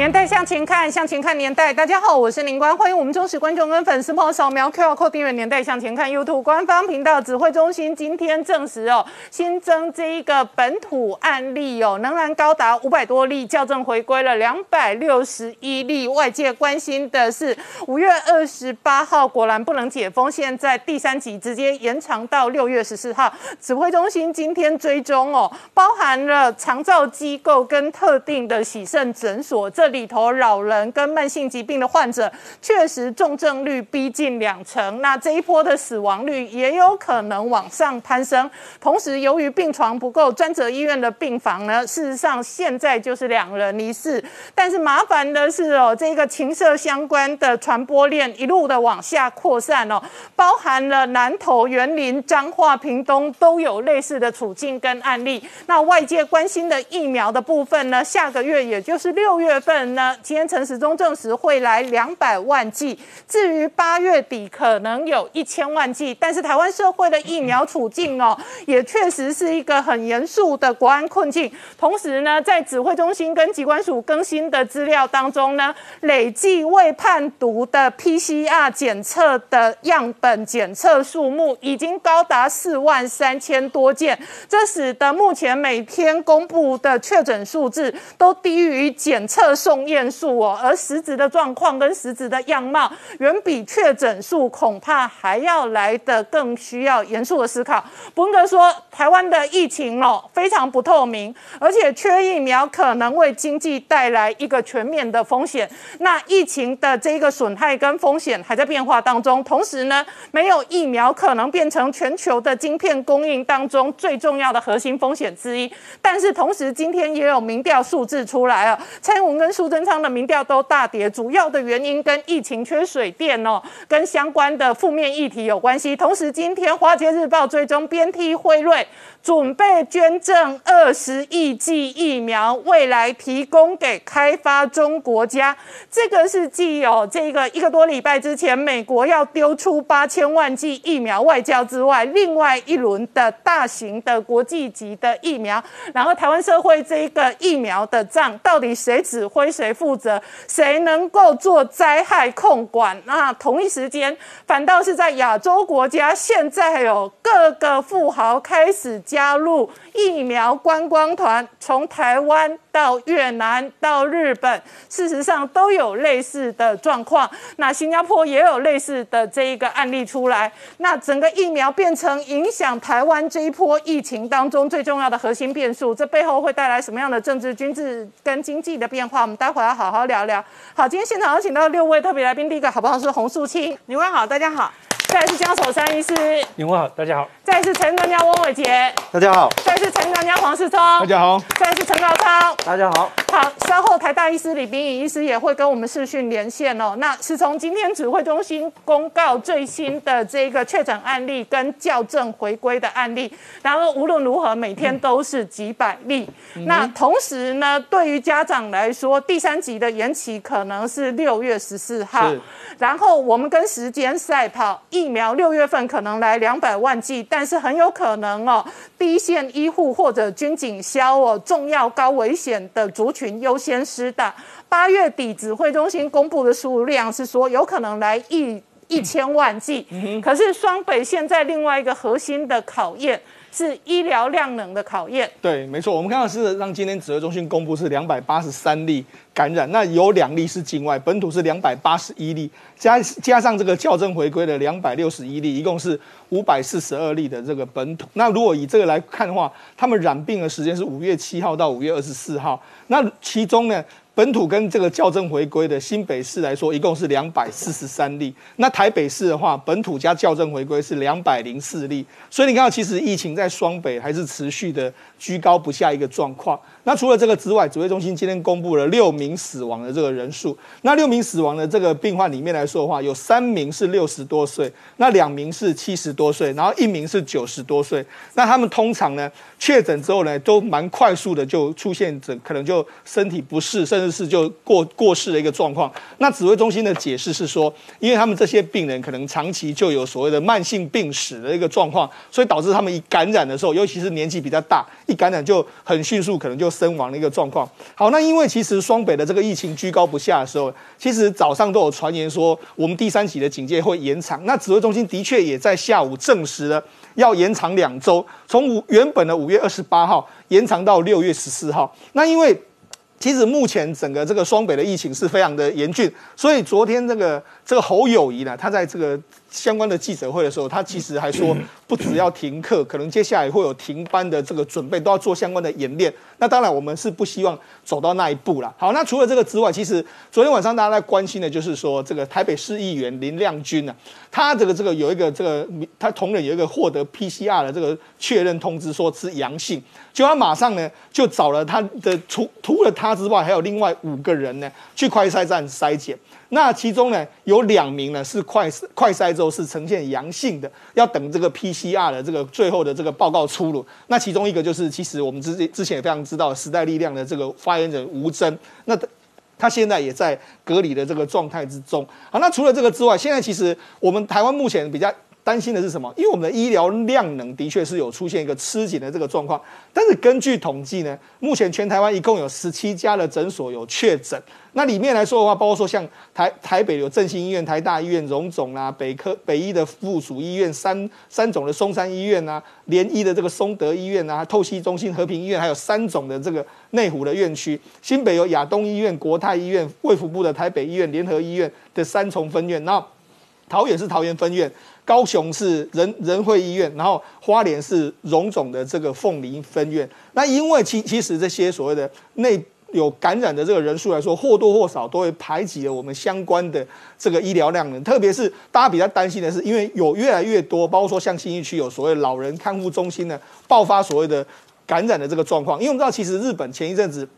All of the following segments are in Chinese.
年代向前看，向前看年代。大家好，我是林官，欢迎我们忠实观众跟粉丝朋友扫描 QR Code 订阅《年代向前看》YouTube 官方频道。指挥中心今天证实哦，新增这一个本土案例哦，仍然高达五百多例，校正回归了两百六十一例。外界关心的是，五月二十八号果然不能解封，现在第三级直接延长到六月十四号。指挥中心今天追踪哦，包含了长照机构跟特定的洗肾诊所这。里头老人跟慢性疾病的患者，确实重症率逼近两成，那这一波的死亡率也有可能往上攀升。同时，由于病床不够，专责医院的病房呢，事实上现在就是两人离世。但是麻烦的是哦，这个情色相关的传播链一路的往下扩散哦，包含了南投、园林、彰化、屏东都有类似的处境跟案例。那外界关心的疫苗的部分呢，下个月也就是六月份。呢？今天陈时中证实会来两百万剂，至于八月底可能有一千万剂，但是台湾社会的疫苗处境哦，也确实是一个很严肃的国安困境。同时呢，在指挥中心跟机关署更新的资料当中呢，累计未判读的 PCR 检测的样本检测数目已经高达四万三千多件，这使得目前每天公布的确诊数字都低于检测数送。验数哦，而实质的状况跟实质的样貌，远比确诊数恐怕还要来的更需要严肃的思考。伯格说，台湾的疫情哦非常不透明，而且缺疫苗可能为经济带来一个全面的风险。那疫情的这个损害跟风险还在变化当中，同时呢，没有疫苗可能变成全球的晶片供应当中最重要的核心风险之一。但是同时，今天也有民调数字出来了，蔡英文跟苏。贞昌的民调都大跌，主要的原因跟疫情缺水电哦，跟相关的负面议题有关系。同时，今天《华尔街日报》追踪边踢辉瑞准备捐赠二十亿剂疫苗，未来提供给开发中国家。这个是既有这个一个多礼拜之前，美国要丢出八千万剂疫苗外交之外，另外一轮的大型的国际级的疫苗。然后，台湾社会这一个疫苗的账，到底谁指挥？谁负责？谁能够做灾害控管？那同一时间，反倒是在亚洲国家，现在有各个富豪开始加入疫苗观光团，从台湾到越南到日本，事实上都有类似的状况。那新加坡也有类似的这一个案例出来。那整个疫苗变成影响台湾这一波疫情当中最重要的核心变数，这背后会带来什么样的政治、军事跟经济的变化？我们待。待会要好好聊聊。好，今天现场有请到六位特别来宾，第一个好不好是洪素清，你问好，大家好。再是江守山医师，你问好，大家好。再是陈专家翁伟杰，大家好。再是陈专家黄世聪，大家好。再是陈高超，大家好。好，稍后台大医师李炳宇医师也会跟我们视讯连线哦。那是从今天指挥中心公告最新的这个确诊案例跟校正回归的案例，然后无论如何每天都是几百例。那同时呢，对于家长来说，第三级的延期可能是六月十四号。然后我们跟时间赛跑，疫苗六月份可能来两百万剂，但是很有可能哦，第一线医护或者军警消哦，重要高危险的族群优先施打。八月底指挥中心公布的数量是说，有可能来一一千万剂。可是双北现在另外一个核心的考验。是医疗量能的考验。对，没错。我们看到是让今天指挥中心公布是两百八十三例感染，那有两例是境外，本土是两百八十一例，加加上这个校正回归的两百六十一例，一共是五百四十二例的这个本土。那如果以这个来看的话，他们染病的时间是五月七号到五月二十四号，那其中呢？本土跟这个校正回归的新北市来说，一共是两百四十三例。那台北市的话，本土加校正回归是两百零四例。所以你看到，其实疫情在双北还是持续的居高不下一个状况。那除了这个之外，指挥中心今天公布了六名死亡的这个人数。那六名死亡的这个病患里面来说的话，有三名是六十多岁，那两名是七十多岁，然后一名是九十多岁。那他们通常呢确诊之后呢，都蛮快速的就出现整可能就身体不适，甚至是就过过世的一个状况。那指挥中心的解释是说，因为他们这些病人可能长期就有所谓的慢性病史的一个状况，所以导致他们一感染的时候，尤其是年纪比较大，一感染就很迅速，可能就。身亡的一个状况。好，那因为其实双北的这个疫情居高不下的时候，其实早上都有传言说我们第三级的警戒会延长。那指挥中心的确也在下午证实了要延长两周，从五原本的五月二十八号延长到六月十四号。那因为其实目前整个这个双北的疫情是非常的严峻，所以昨天这个这个侯友谊呢，他在这个。相关的记者会的时候，他其实还说，不只要停课，可能接下来会有停班的这个准备，都要做相关的演练。那当然，我们是不希望走到那一步了。好，那除了这个之外，其实昨天晚上大家在关心的就是说，这个台北市议员林亮君呢，他这个这个有一个这个他同仁有一个获得 PCR 的这个确认通知，说是阳性，就他马上呢就找了他的除除了他之外，还有另外五个人呢去快筛站筛检。那其中呢，有两名呢是快快筛都是呈现阳性的，要等这个 PCR 的这个最后的这个报告出炉。那其中一个就是，其实我们之之前也非常知道时代力量的这个发言人吴征，那他现在也在隔离的这个状态之中。好，那除了这个之外，现在其实我们台湾目前比较。担心的是什么？因为我们的医疗量能的确是有出现一个吃紧的这个状况，但是根据统计呢，目前全台湾一共有十七家的诊所有确诊。那里面来说的话，包括说像台台北有振兴医院、台大医院、荣总啊、北科北医的附属医院、三三种的松山医院啊、联医的这个松德医院啊、透析中心、和平医院，还有三种的这个内湖的院区。新北有亚东医院、国泰医院、卫福部的台北医院、联合医院的三重分院。那桃园是桃园分院。高雄是仁仁惠医院，然后花莲是荣总的这个凤林分院。那因为其其实这些所谓的内有感染的这个人数来说，或多或少都会排挤了我们相关的这个医疗量能。特别是大家比较担心的是，因为有越来越多，包括说像新义区有所谓老人看护中心呢，爆发所谓的感染的这个状况。因为我们知道，其实日本前一阵子。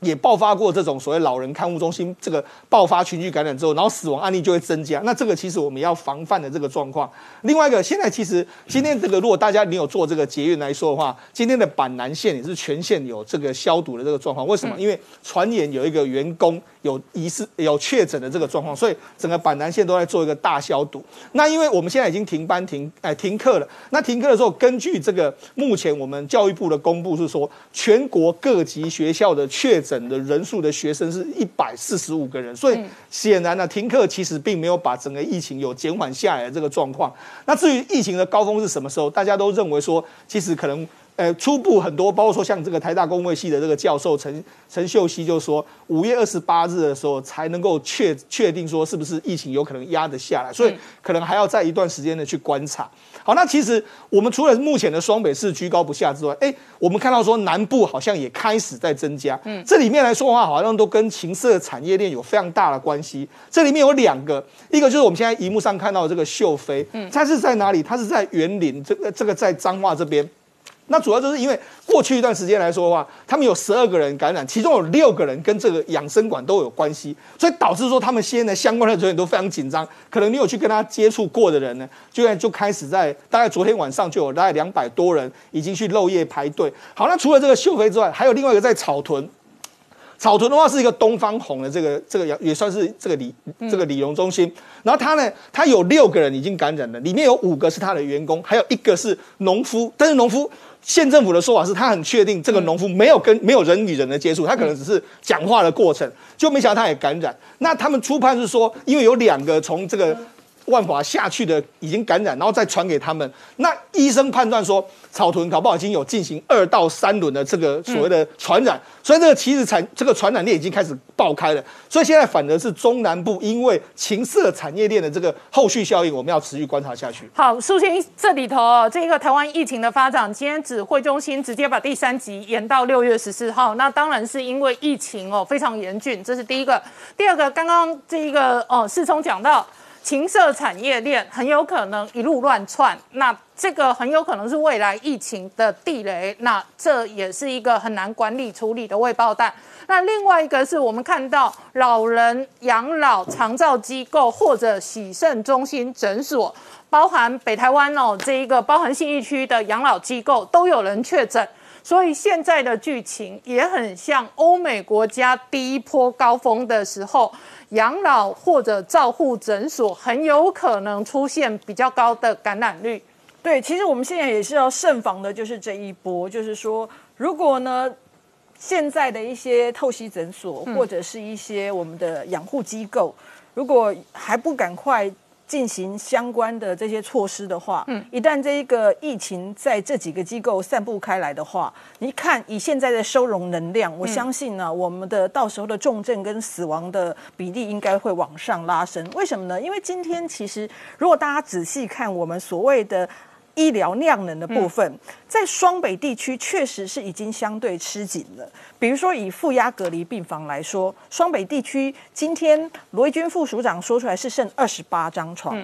也爆发过这种所谓老人看护中心这个爆发群聚感染之后，然后死亡案例就会增加。那这个其实我们要防范的这个状况。另外一个，现在其实今天这个如果大家你有做这个捷运来说的话，今天的板南线也是全线有这个消毒的这个状况。为什么？因为传言有一个员工有疑似有确诊的这个状况，所以整个板南线都在做一个大消毒。那因为我们现在已经停班停哎停课了。那停课的时候，根据这个目前我们教育部的公布是说，全国各级学校的确诊的人数的学生是一百四十五个人，所以显然呢，停课其实并没有把整个疫情有减缓下来的这个状况。那至于疫情的高峰是什么时候，大家都认为说，其实可能。呃，初步很多，包括说像这个台大公卫系的这个教授陈陈秀熙就说，五月二十八日的时候才能够确确定说是不是疫情有可能压得下来，所以可能还要在一段时间的去观察。好，那其实我们除了目前的双北市居高不下之外，哎，我们看到说南部好像也开始在增加。嗯，这里面来说的话，好像都跟情色产业链有非常大的关系。这里面有两个，一个就是我们现在荧幕上看到的这个秀飞，嗯，它是在哪里？它是在园林，这个这个在彰化这边。那主要就是因为过去一段时间来说的话，他们有十二个人感染，其中有六个人跟这个养生馆都有关系，所以导致说他们现在相关的人员都非常紧张。可能你有去跟他接触过的人呢，就在就开始在大概昨天晚上就有大概两百多人已经去漏夜排队。好，那除了这个秀飞之外，还有另外一个在草屯。草屯的话是一个东方红的这个这个也也算是这个理这个理容中心，然后他呢，他有六个人已经感染了，里面有五个是他的员工，还有一个是农夫，但是农夫县政府的说法是他很确定这个农夫没有跟没有人与人的接触，他可能只是讲话的过程，就没想到他也感染。那他们初判是说，因为有两个从这个。万华下去的已经感染，然后再传给他们。那医生判断说，草屯搞不好已经有进行二到三轮的这个所谓的传染，所以这个其实产这个传染链已经开始爆开了。所以现在反而是中南部因为情色产业链的这个后续效应，我们要持续观察下去。好，苏青这里头哦，这个台湾疫情的发展，今天指挥中心直接把第三集延到六月十四号，那当然是因为疫情哦非常严峻，这是第一个。第二个，刚刚这一个哦世聪讲到。情色产业链很有可能一路乱窜，那这个很有可能是未来疫情的地雷，那这也是一个很难管理处理的未爆弹。那另外一个是我们看到老人养老长照机构或者洗肾中心诊所，包含北台湾哦这一个包含信义区的养老机构都有人确诊，所以现在的剧情也很像欧美国家第一波高峰的时候。养老或者照护诊所很有可能出现比较高的感染率。对，其实我们现在也是要慎防的，就是这一波，就是说，如果呢，现在的一些透析诊所或者是一些我们的养护机构，如果还不赶快。进行相关的这些措施的话，嗯，一旦这一个疫情在这几个机构散布开来的话，你看以现在的收容能量，我相信呢，我们的到时候的重症跟死亡的比例应该会往上拉升。为什么呢？因为今天其实如果大家仔细看我们所谓的。医疗量能的部分，在双北地区确实是已经相对吃紧了。比如说以负压隔离病房来说，双北地区今天罗毅军副署长说出来是剩二十八张床。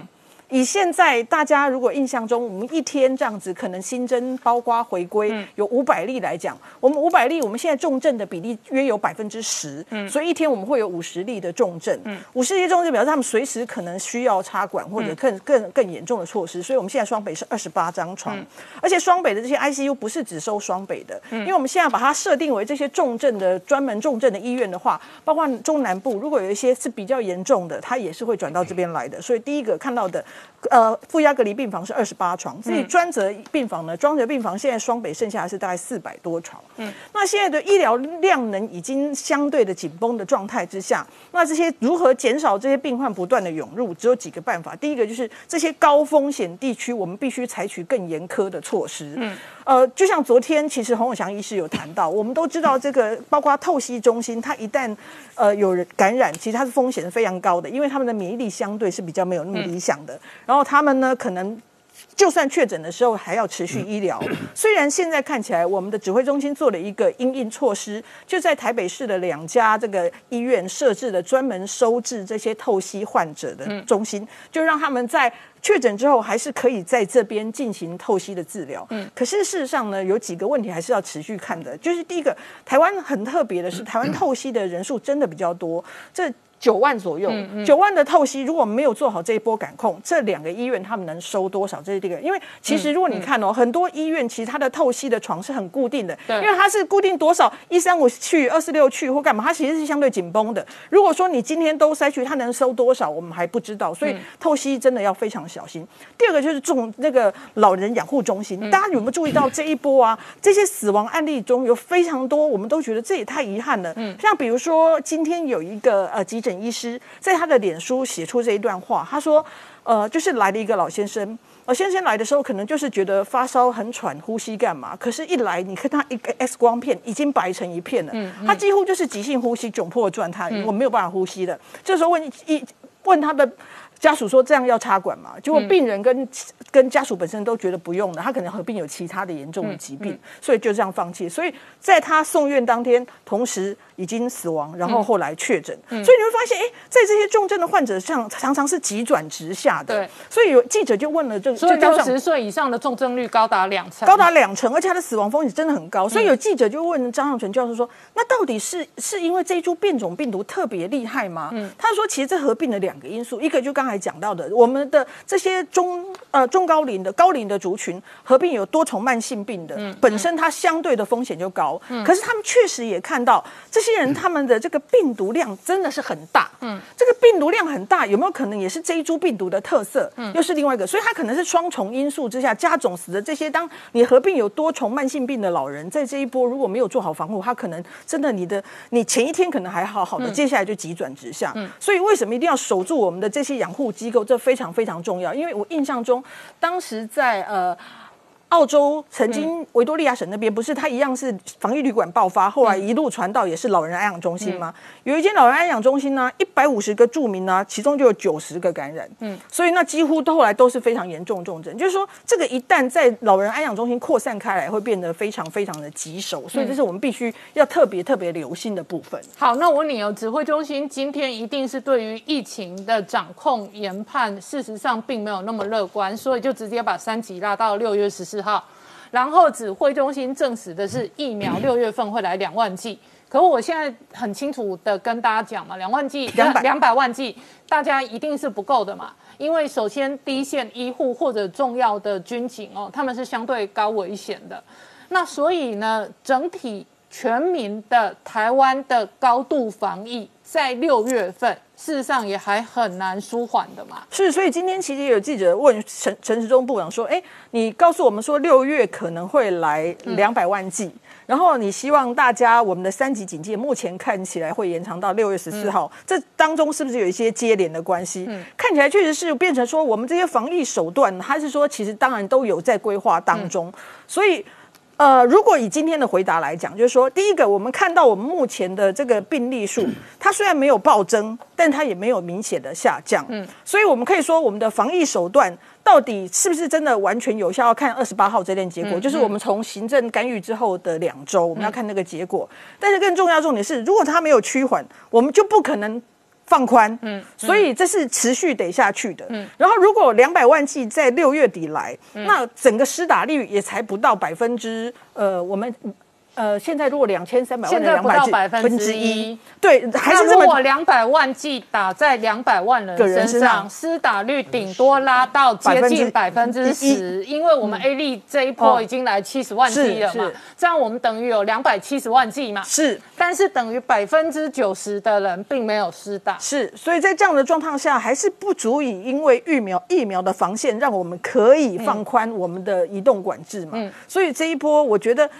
以现在大家如果印象中，我们一天这样子可能新增包括回归有五百例来讲，我们五百例，我们现在重症的比例约有百分之十，所以一天我们会有五十例的重症，五十例重症表示他们随时可能需要插管或者更更更严重的措施，所以我们现在双北是二十八张床，而且双北的这些 ICU 不是只收双北的，因为我们现在把它设定为这些重症的专门重症的医院的话，包括中南部如果有一些是比较严重的，它也是会转到这边来的，所以第一个看到的。呃，负压隔离病房是二十八床，所以专责病房呢，专责病房现在双北剩下的是大概四百多床。嗯，那现在的医疗量能已经相对的紧绷的状态之下，那这些如何减少这些病患不断的涌入，只有几个办法。第一个就是这些高风险地区，我们必须采取更严苛的措施。嗯。呃，就像昨天，其实洪永祥医师有谈到，我们都知道这个，包括透析中心，它一旦呃有人感染，其实它的风险是非常高的，因为他们的免疫力相对是比较没有那么理想的。然后他们呢，可能就算确诊的时候还要持续医疗。虽然现在看起来，我们的指挥中心做了一个应应措施，就在台北市的两家这个医院设置了专门收治这些透析患者的中心，就让他们在。确诊之后还是可以在这边进行透析的治疗，嗯，可是事实上呢，有几个问题还是要持续看的。就是第一个，台湾很特别的是，台湾透析的人数真的比较多，这。九万左右，九万的透析，如果没有做好这一波感控，这两个医院他们能收多少？这是第一个。因为其实如果你看哦，很多医院其实它的透析的床是很固定的，因为它是固定多少一三五去，二四六去或干嘛，它其实是相对紧绷的。如果说你今天都塞去，它能收多少，我们还不知道。所以透析真的要非常小心。第二个就是重那个老人养护中心，大家有没有注意到这一波啊？这些死亡案例中有非常多，我们都觉得这也太遗憾了。嗯，像比如说今天有一个呃急诊。医师在他的脸书写出这一段话，他说：“呃，就是来了一个老先生，老，先生来的时候可能就是觉得发烧很喘，呼吸干嘛？可是，一来你看他一个 X 光片已经白成一片了，他几乎就是急性呼吸窘迫的状态，我没有办法呼吸的。这时候问一问他的。”家属说这样要插管嘛？结果病人跟跟家属本身都觉得不用了，他可能合并有其他的严重的疾病，所以就这样放弃。所以在他送院当天，同时已经死亡，然后后来确诊。所以你会发现，哎，在这些重症的患者上，常常是急转直下的。对，所以有记者就问了，就就六十岁以上的重症率高达两成，高达两成，而且他的死亡风险真的很高。所以有记者就问张尚全教授说：“那到底是是因为这一株变种病毒特别厉害吗？”嗯，他说其实这合并了两个因素，一个就刚才。讲到的，我们的这些中呃中高龄的高龄的族群，合并有多重慢性病的，本身它相对的风险就高。嗯可是他们确实也看到，这些人他们的这个病毒量真的是很大。嗯，这个病毒量很大，有没有可能也是这一株病毒的特色？嗯，又是另外一个，所以它可能是双重因素之下加总死的这些。当你合并有多重慢性病的老人，在这一波如果没有做好防护，他可能真的你的你前一天可能还好好的，接下来就急转直下。嗯，所以为什么一定要守住我们的这些养护？机构，这非常非常重要。因为我印象中，当时在呃。澳洲曾经维多利亚省那边不是它一样是防疫旅馆爆发，后来一路传到也是老人安养中心吗？有一间老人安养中心呢，一百五十个住民呢，其中就有九十个感染，嗯，所以那几乎后来都是非常严重重症。就是说，这个一旦在老人安养中心扩散开来，会变得非常非常的棘手，所以这是我们必须要特别特别留心的部分。好，那我问你哦，指挥中心今天一定是对于疫情的掌控研判，事实上并没有那么乐观，所以就直接把三级拉到六月十四号。然后指挥中心证实的是疫苗六月份会来两万剂，可我现在很清楚的跟大家讲嘛，两万剂两百两百万剂，大家一定是不够的嘛，因为首先第一线医护或者重要的军警哦，他们是相对高危险的，那所以呢，整体全民的台湾的高度防疫在六月份。事实上也还很难舒缓的嘛。是，所以今天其实有记者问陈陈时中部长说：“哎，你告诉我们说六月可能会来两百万剂，然后你希望大家我们的三级警戒目前看起来会延长到六月十四号，这当中是不是有一些接连的关系？看起来确实是变成说我们这些防疫手段，还是说其实当然都有在规划当中，所以。”呃，如果以今天的回答来讲，就是说，第一个，我们看到我们目前的这个病例数，它虽然没有暴增，但它也没有明显的下降。嗯，所以我们可以说，我们的防疫手段到底是不是真的完全有效，要看二十八号这件结果。就是我们从行政干预之后的两周，我们要看那个结果。但是更重要重点是，如果它没有趋缓，我们就不可能。放宽，嗯，所以这是持续得下去的，嗯。然后如果两百万剂在六月底来，那整个施打率也才不到百分之，呃，我们。呃，现在如果两千三百万，现在不到百分之一，对，还是如果两百万剂打在两百万人身上，施打率顶多拉到接近百分之十，因为我们 A 利这一波已经来七十万剂了嘛，这样我们等于有两百七十万剂嘛，是，但是等于百分之九十的人并没有施打，是，所以在这样的状况下，还是不足以因为疫苗疫苗的防线，让我们可以放宽我们的移动管制嘛，嗯，所以这一波我觉得。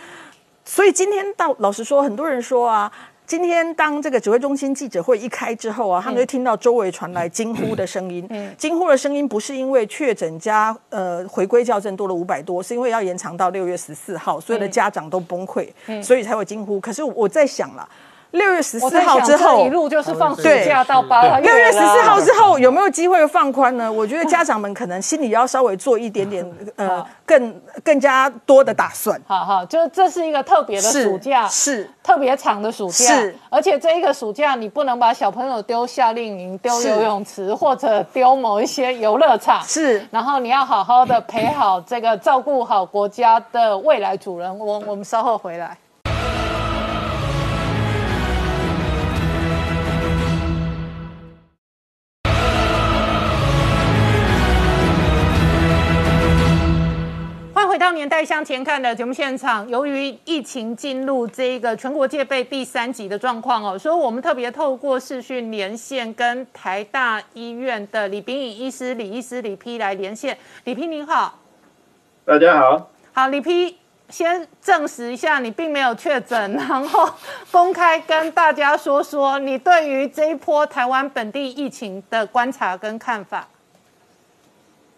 所以今天到老实说，很多人说啊，今天当这个指挥中心记者会一开之后啊，他们就听到周围传来惊呼的声音。嗯，惊呼的声音不是因为确诊加呃回归校正多了五百多，是因为要延长到六月十四号，所有的家长都崩溃，所以才会惊呼。可是我在想了。六月十四号之后，一路就是放暑假到八六月十四号之后有没有机会放宽呢？我觉得家长们可能心里要稍微做一点点呃更更加多的打算。好好，就这是一个特别的暑假，是特别长的暑假，是而且这一个暑假你不能把小朋友丢夏令营、丢游泳池或者丢某一些游乐场，是，然后你要好好的陪好这个照顾好国家的未来主人翁。我们稍后回来。回到年代向前看的节目现场，由于疫情进入这个全国戒备第三级的状况哦，所以我们特别透过视讯连线跟台大医院的李炳颖医师、李医师李丕来连线。李丕您好，大家好，好李丕，先证实一下你并没有确诊，然后公开跟大家说说你对于这一波台湾本地疫情的观察跟看法。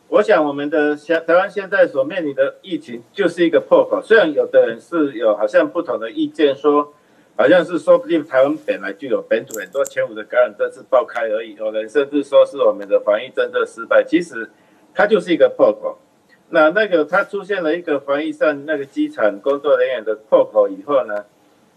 我想，我们的现台湾现在所面临的疫情就是一个破口。虽然有的人是有好像不同的意见，说好像是说不定台湾本来就有本土很多前五的感染，这次爆开而已。有人甚至说是我们的防疫政策失败。其实它就是一个破口。那那个它出现了一个防疫上那个机场工作人员的破口以后呢，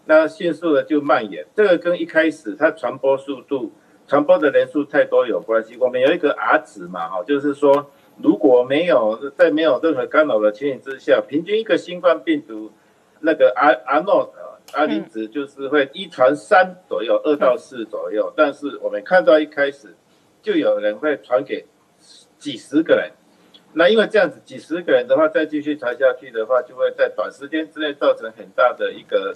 那迅速的就蔓延。这个跟一开始它传播速度、传播的人数太多有关系。我们有一个 R 值嘛，哈，就是说。如果没有在没有任何干扰的情形之下，平均一个新冠病毒那个 R R not 阿林值就是会一传三左右，二到四左右。但是我们看到一开始就有人会传给几十个人，那因为这样子几十个人的话，再继续传下去的话，就会在短时间之内造成很大的一个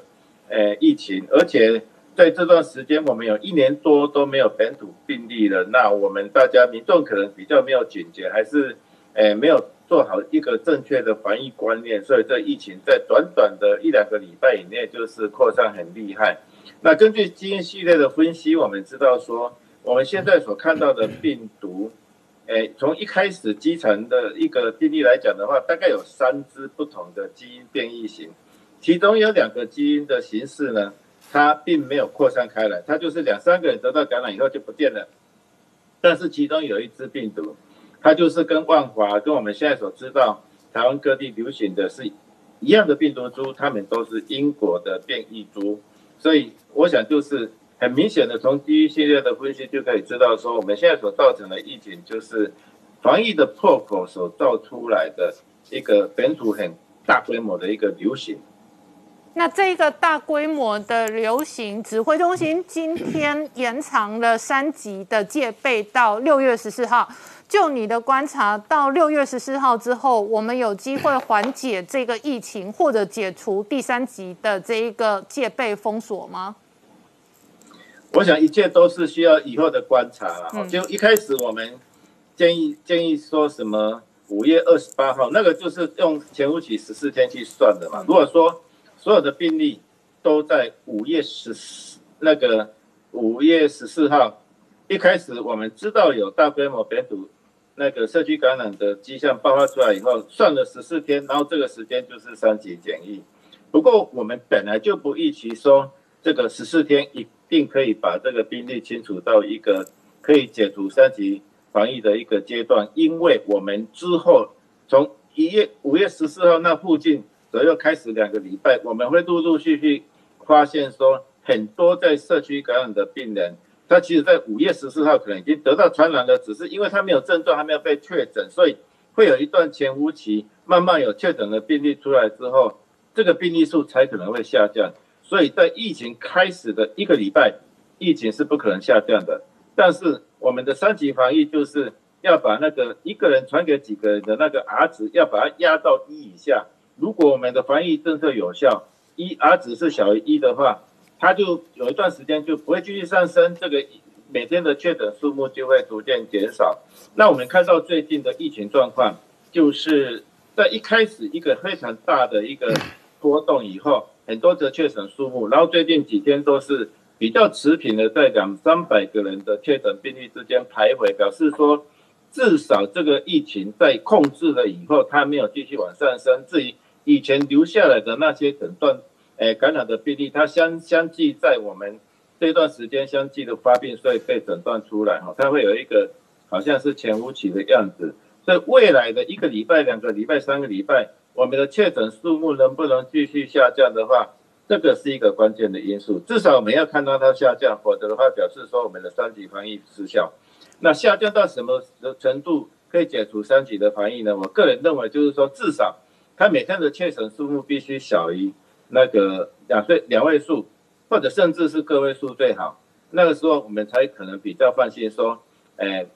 呃疫情，而且。在这段时间，我们有一年多都没有本土病例了。那我们大家民众可能比较没有警觉，还是诶没有做好一个正确的防疫观念，所以这疫情在短短的一两个礼拜以内就是扩散很厉害。那根据基因序列的分析，我们知道说，我们现在所看到的病毒，诶，从一开始基层的一个病例来讲的话，大概有三支不同的基因变异型，其中有两个基因的形式呢，它并没有扩散开来，它就是两三个人得到感染以后就不见了。但是其中有一支病毒，它就是跟万华跟我们现在所知道台湾各地流行的是一样的病毒株，它们都是英国的变异株，所以我想就是很明显的从第一系列的分析就可以知道说，我们现在所造成的疫情就是防疫的破口所造出来的一个本土很大规模的一个流行。那这个大规模的流行，指挥中心今天延长了三级的戒备到六月十四号。就你的观察，到六月十四号之后，我们有机会缓解这个疫情，或者解除第三级的这一个戒备封锁吗？我想一切都是需要以后的观察了。就一开始我们建议建议说什么五月二十八号，那个就是用前五起十四天去算的嘛。如果说所有的病例都在五月十四那个五月十四号一开始，我们知道有大规模本土那个社区感染的迹象爆发出来以后，算了十四天，然后这个时间就是三级检疫。不过我们本来就不预期说这个十四天一定可以把这个病例清除到一个可以解除三级防疫的一个阶段，因为我们之后从一月五月十四号那附近。左右开始两个礼拜，我们会陆陆续续发现说，很多在社区感染的病人，他其实在五月十四号可能已经得到传染了，只是因为他没有症状，还没有被确诊，所以会有一段潜伏期，慢慢有确诊的病例出来之后，这个病例数才可能会下降。所以在疫情开始的一个礼拜，疫情是不可能下降的。但是我们的三级防疫就是要把那个一个人传给几个人的那个 R 值，要把它压到一以下。如果我们的防疫政策有效，一 R 值是小于一的话，它就有一段时间就不会继续上升，这个每天的确诊数目就会逐渐减少。那我们看到最近的疫情状况，就是在一开始一个非常大的一个波动以后，很多的确诊数目，然后最近几天都是比较持平的，在两三百个人的确诊病例之间徘徊，表示说至少这个疫情在控制了以后，它没有继续往上升。至于以前留下来的那些诊断，诶，感染的病例，它相相继在我们这段时间相继的发病，所以被诊断出来哈，它会有一个好像是前无期的样子。所以未来的一个礼拜、两个礼拜、三个礼拜，我们的确诊数目能不能继续下降的话，这个是一个关键的因素。至少我们要看到它下降，否则的话表示说我们的三级防疫失效。那下降到什么程度可以解除三级的防疫呢？我个人认为就是说至少。他每天的确诊数目必须小于那个两岁两位数，或者甚至是个位数最好。那个时候我们才可能比较放心说，哎，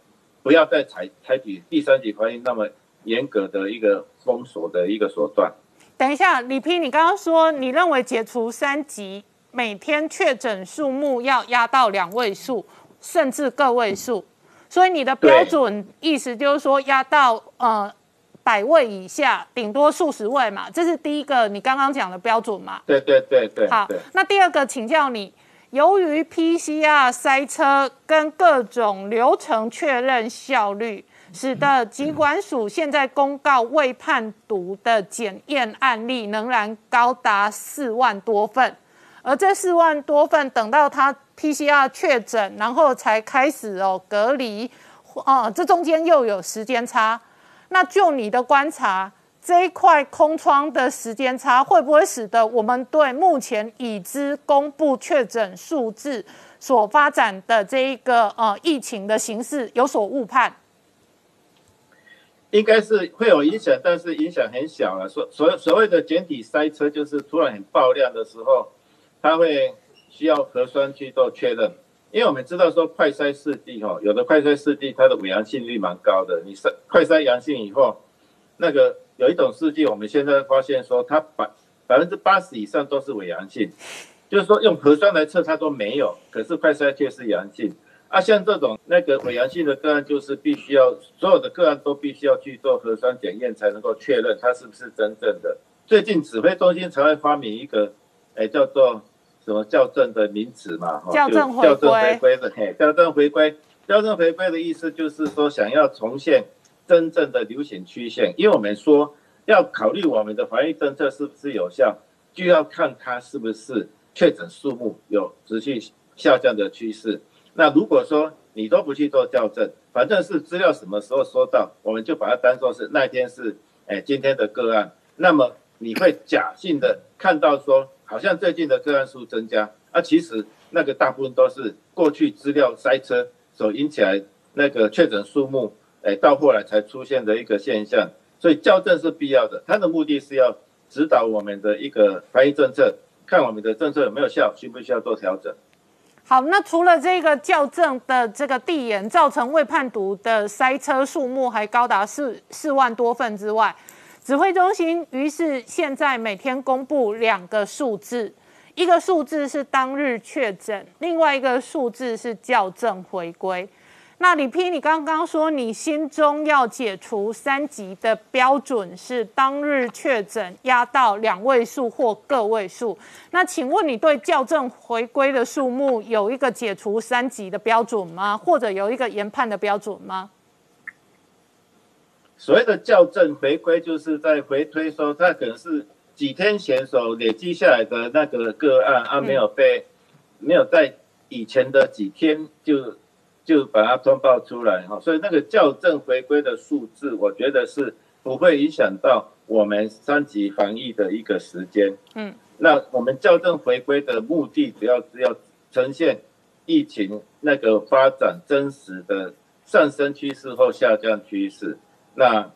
不要再采采取第三级防疫那么严格的一个封锁的一个手段。等一下，李批，你刚刚说你认为解除三级，每天确诊数目要压到两位数，甚至个位数，所以你的标准意思就是说压到呃。百位以下，顶多数十位嘛，这是第一个你刚刚讲的标准嘛？对对对对。好，那第二个，请教你，由于 PCR 塞车跟各种流程确认效率，使得疾管署现在公告未判毒的检验案例仍然高达四万多份，而这四万多份等到他 PCR 确诊，然后才开始哦隔离，哦，这中间又有时间差。那就你的观察，这一块空窗的时间差，会不会使得我们对目前已知公布确诊数字所发展的这一个呃疫情的形势有所误判？应该是会有影响，但是影响很小了。所所所谓的简体塞车，就是突然很爆量的时候，它会需要核酸去做确认。因为我们知道说快筛试剂哈，有的快筛试剂它的伪阳性率蛮高的。你筛快筛阳性以后，那个有一种试剂，我们现在发现说它百百分之八十以上都是伪阳性，就是说用核酸来测它都没有，可是快筛却是阳性。啊，像这种那个伪阳性的个案，就是必须要所有的个案都必须要去做核酸检验才能够确认它是不是真正的。最近指挥中心才会发明一个，哎，叫做。什么校正的名词嘛？校正回归的，嘿，校正回归，校正回归的意思就是说，想要重现真正的流行曲线，因为我们说要考虑我们的防疫政策是不是有效，就要看它是不是确诊数目有持续下降的趋势。那如果说你都不去做校正，反正是资料什么时候收到，我们就把它当做是那一天是哎今天的个案，那么你会假性的看到说，好像最近的个案数增加，啊，其实那个大部分都是过去资料塞车。所引起来那个确诊数目，哎，到后来才出现的一个现象，所以校正是必要的。它的目的是要指导我们的一个防疫政策，看我们的政策有没有效，需不需要做调整。好，那除了这个校正的这个递延造成未判读的塞车数目还高达四四万多份之外，指挥中心于是现在每天公布两个数字。一个数字是当日确诊，另外一个数字是校正回归。那李批，你刚刚说你心中要解除三级的标准是当日确诊压到两位数或个位数。那请问你对校正回归的数目有一个解除三级的标准吗？或者有一个研判的标准吗？所谓的校正回归，就是在回推说它可能是。几天前所累积下来的那个个案啊，没有被没有在以前的几天就就把它通报出来哈，所以那个校正回归的数字，我觉得是不会影响到我们三级防疫的一个时间。嗯，那我们校正回归的目的，主要是要呈现疫情那个发展真实的上升趋势或下降趋势。那，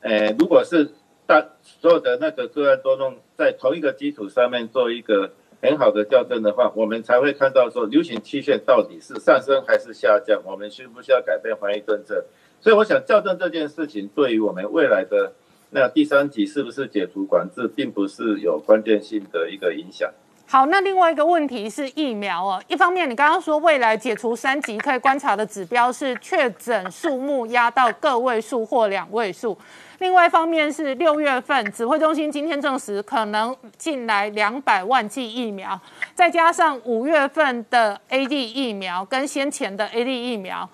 呃，如果是。大所有的那个个案都弄在同一个基础上面做一个很好的校正的话，我们才会看到说流行曲线到底是上升还是下降，我们需不需要改变防疫政策？所以我想校正这件事情对于我们未来的那第三级是不是解除管制，并不是有关键性的一个影响。好，那另外一个问题是疫苗哦。一方面，你刚刚说未来解除三级可以观察的指标是确诊数目压到个位数或两位数。另外一方面是六月份指挥中心今天证实可能进来两百万剂疫苗，再加上五月份的 A D 疫苗跟先前的 A D 疫苗，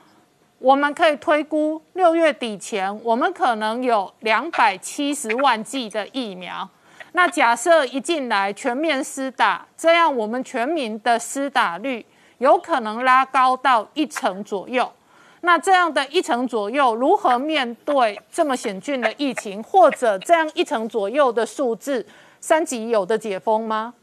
我们可以推估六月底前我们可能有两百七十万剂的疫苗。那假设一进来全面施打，这样我们全民的施打率有可能拉高到一成左右。那这样的一成左右，如何面对这么险峻的疫情，或者这样一成左右的数字，三级有的解封吗？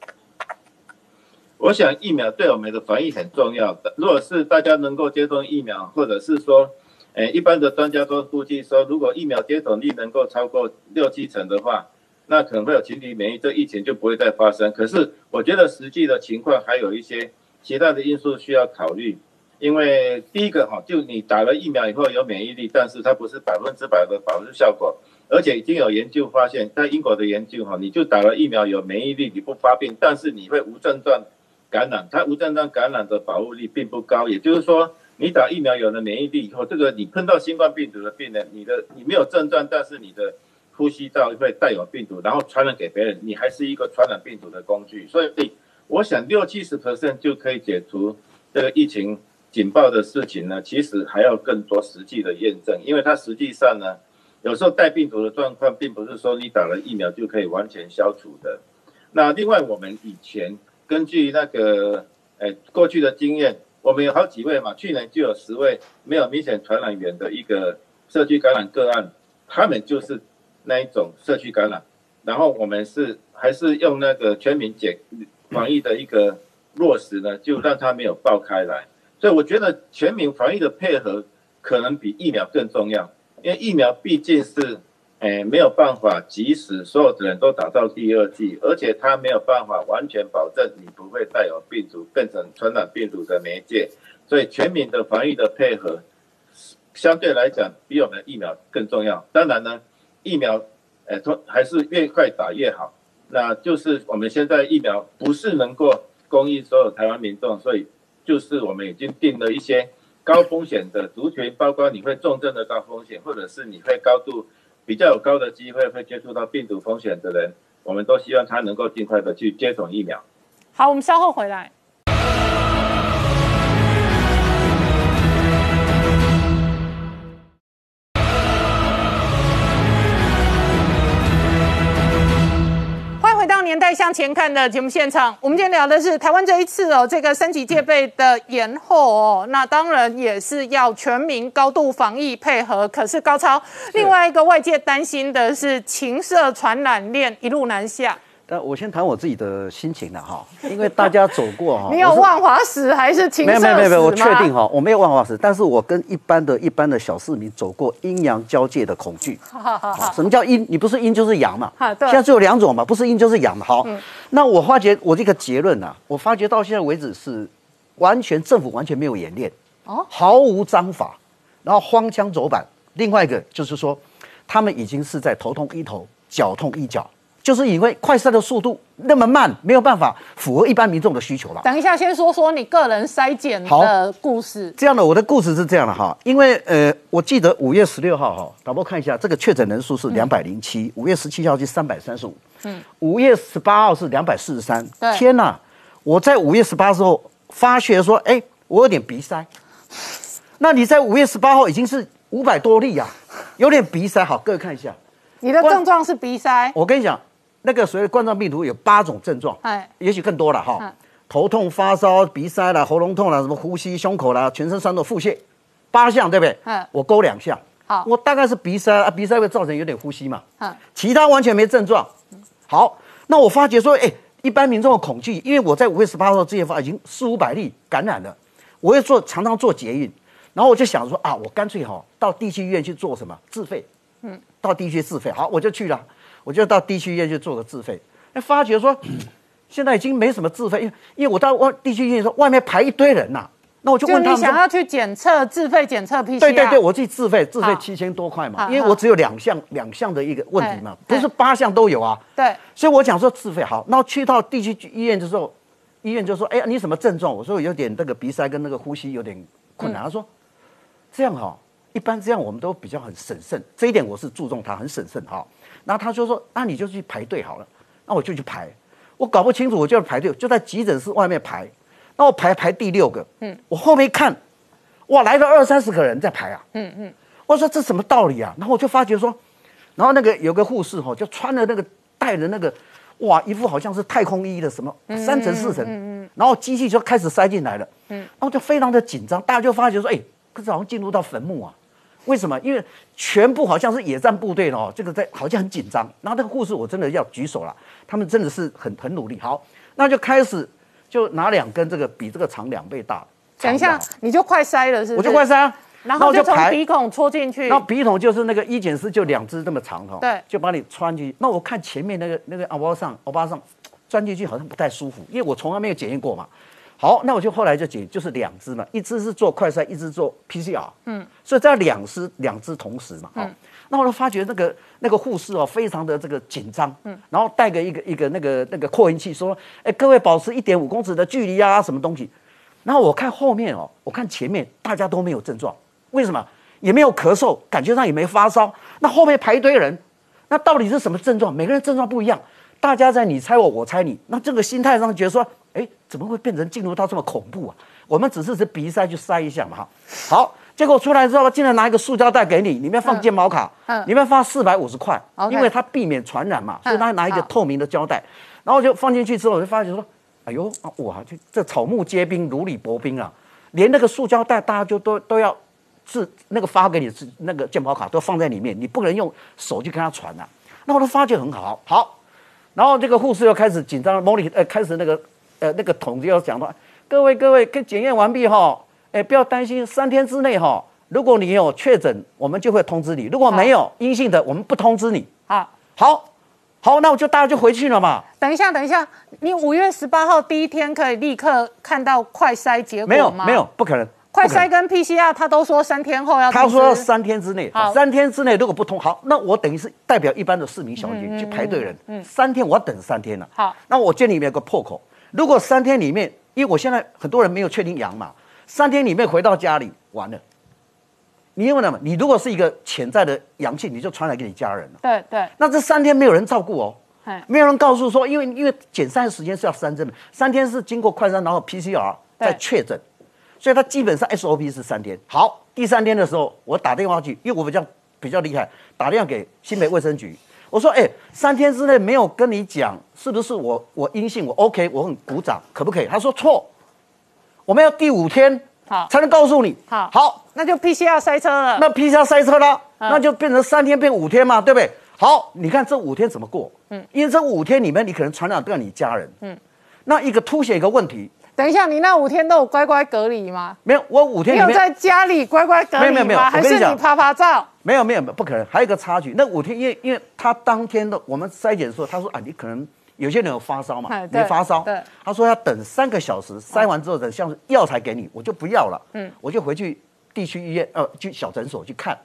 我想疫苗对我们的防疫很重要的。如果是大家能够接种疫苗，或者是说，诶，一般的专家都估计说，如果疫苗接种率能够超过六七成的话。那可能会有群体免疫，这疫情就不会再发生。可是我觉得实际的情况还有一些其他的因素需要考虑。因为第一个哈，就你打了疫苗以后有免疫力，但是它不是百分之百的保护效果。而且已经有研究发现，在英国的研究哈，你就打了疫苗有免疫力，你不发病，但是你会无症状感染，它无症状感染的保护力并不高。也就是说，你打疫苗有了免疫力以后，这个你碰到新冠病毒的病人，你的你没有症状，但是你的呼吸道会带有病毒，然后传染给别人，你还是一个传染病毒的工具。所以，我想六七十 percent 就可以解除这个疫情警报的事情呢，其实还要更多实际的验证，因为它实际上呢，有时候带病毒的状况，并不是说你打了疫苗就可以完全消除的。那另外，我们以前根据那个诶过去的经验，我们有好几位嘛，去年就有十位没有明显传染源的一个社区感染个案，他们就是。那一种社区感染，然后我们是还是用那个全民检防疫的一个落实呢，就让它没有爆开来。所以我觉得全民防疫的配合可能比疫苗更重要，因为疫苗毕竟是诶没有办法及时所有的人都打到第二剂，而且它没有办法完全保证你不会带有病毒变成传染病毒的媒介。所以全民的防疫的配合相对来讲比我们的疫苗更重要。当然呢。疫苗，呃，都还是越快打越好。那就是我们现在疫苗不是能够供应所有台湾民众，所以就是我们已经定了一些高风险的族群，包括你会重症的高风险，或者是你会高度比较有高的机会会接触到病毒风险的人，我们都希望他能够尽快的去接种疫苗。好，我们稍后回来。向前看的节目现场，我们今天聊的是台湾这一次哦，这个升级戒备的延后哦，那当然也是要全民高度防疫配合。可是高超，另外一个外界担心的是情色传染链一路南下。但我先谈我自己的心情了哈，因为大家走过哈，你有万华史还是情没有没有没有，我确定哈，我没有万华史，但是我跟一般的一般的小市民走过阴阳交界的恐惧。好好好，什么叫阴？你不是阴就是阳嘛。好，对。现在只有两种嘛，不是阴就是阳嘛。好，那我发觉我这个结论呐，我发觉到现在为止是完全政府完全没有演练，哦，毫无章法，然后荒腔走板。另外一个就是说，他们已经是在头痛医头，脚痛医脚。就是因为快筛的速度那么慢，没有办法符合一般民众的需求了。等一下，先说说你个人筛检的故事。这样的，我的故事是这样的哈，因为呃，我记得五月十六号哈，导播看一下，这个确诊人数是两百零七，五月十七号是三百三十五，嗯，五月十八号是两百四十三。天哪！我在五月十八时候发觉说，哎，我有点鼻塞。那你在五月十八号已经是五百多例呀，有点鼻塞。好，各位看一下，你的症状是鼻塞。我跟你讲。那个所谓冠状病毒有八种症状，哎，也许更多了哈，头痛、发烧、鼻塞啦、喉咙痛啦、什么呼吸、胸口啦、全身酸痛、腹泻，八项对不对？嗯，我勾两项，好，我大概是鼻塞啊，鼻塞会造成有点呼吸嘛，嗯，其他完全没症状。好，那我发觉说，哎，一般民众的恐惧，因为我在五月十八号之前发已经四五百例感染了，我要做常常做捷运，然后我就想说啊，我干脆哈到地区医院去做什么？自费，嗯，到地区自费，好，我就去了。我就到地区医院去做个自费，哎，发觉说 现在已经没什么自费，因为因为我到外地区医院说外面排一堆人呐，那我就问他们，想要去检测自费检测 PCR，对对对，我自己自费自费七千多块嘛，因为我只有两项两项的一个问题嘛，不是八项都有啊，对，所以我讲说自费好，那去到地区医院的时候，医院就说，哎呀，你什么症状？我说有点那个鼻塞跟那个呼吸有点困难，他说这样哈，一般这样我们都比较很审慎，这一点我是注重他很审慎哈。然后他就说：“那你就去排队好了。”那我就去排，我搞不清楚，我就要排队，就在急诊室外面排。那我排排第六个，嗯，我后面看，哇，来了二三十个人在排啊，嗯嗯，我说这什么道理啊？然后我就发觉说，然后那个有个护士哈，就穿了那个戴着那个，哇，一副好像是太空衣的什么三层四层，嗯嗯，然后机器就开始塞进来了，嗯，然后就非常的紧张，大家就发觉说，哎，可是好像进入到坟墓啊。为什么？因为全部好像是野战部队哦，这个在好像很紧张。然后那个护士我真的要举手了，他们真的是很很努力。好，那就开始就拿两根这个比这个长两倍大。等一下，你就快塞了是？我就快塞啊，然后就从鼻孔戳进去。那鼻孔就是那个医检师，就两只这么长哈。对，就把你穿进去。那我看前面那个那个欧巴上欧巴上钻进去好像不太舒服，因为我从来没有检验过嘛。好，那我就后来就解，就是两只嘛，一只是做快筛，一只做 PCR。嗯，所以这两只两只同时嘛。嗯，那我就发觉那个那个护士哦，非常的这个紧张。嗯，然后带个一个一个那个那个扩音器，说：“哎，各位保持一点五公尺的距离啊，什么东西。”然后我看后面哦，我看前面大家都没有症状，为什么？也没有咳嗽，感觉上也没发烧。那后面排一堆人，那到底是什么症状？每个人症状不一样，大家在你猜我，我猜你，那这个心态上觉得说。哎，怎么会变成进入到这么恐怖啊？我们只是是鼻塞去塞一下嘛，哈。好，结果出来之后，竟然拿一个塑胶袋给你，里面放健保卡，嗯，里面放四百五十块，因为它避免传染嘛，所以他拿一个透明的胶带，然后就放进去之后，我就发觉说，哎呦，哇，这这草木皆兵，如履薄冰啊，连那个塑胶袋大家就都都要是那个发给你是那个健保卡都放在里面，你不能用手去跟他传啊。那我的发觉很好，好，然后这个护士又开始紧张，模拟呃开始那个。呃，那个统计要讲话，各位各位，跟检验完毕哈，哎，不要担心，三天之内哈，如果你有确诊，我们就会通知你；如果没有阴性的，我们不通知你。好，好，好，那我就大家就回去了嘛。等一下，等一下，你五月十八号第一天可以立刻看到快筛结果没有，没有，不可能。快筛跟 PCR，他都说三天后要。他说三天之内，三天之内如果不通，好，那我等于是代表一般的市民小姐去排队人，嗯，三天我要等三天了。好，那我这里面有个破口。如果三天里面，因为我现在很多人没有确定阳嘛，三天里面回到家里完了，你因为什么？你如果是一个潜在的阳性，你就传染给你家人了。对对。那这三天没有人照顾哦，没有人告诉说，因为因为检筛的时间是要三针的，三天是经过快筛，然后 PCR 再确诊，所以他基本上 SOP 是三天。好，第三天的时候我打电话去，因为我比较比较厉害，打电话给新北卫生局。我说，哎，三天之内没有跟你讲，是不是我我阴性，我 OK，我很鼓掌，可不可以？他说错，我们要第五天好才能告诉你。好好，那就 PCR 塞车了。那 PCR 塞车了，嗯那就变成三天变五天嘛，对不对？好，你看这五天怎么过？嗯，因为这五天里面你可能传染到你家人。嗯，那一个凸显一个问题，等一下，你那五天都有乖乖隔离吗？没有，我五天你有在家里乖乖隔离吗？没有没有没有我还是你拍拍照？没有没有不可能，还有一个差距。那五天，因为因为他当天的我们筛检的时候，他说啊，你可能有些人有发烧嘛哎，对没发烧对，他说要等三个小时，筛完之后等像是药才给你，我就不要了，嗯，我就回去地区医院呃去小诊所去看，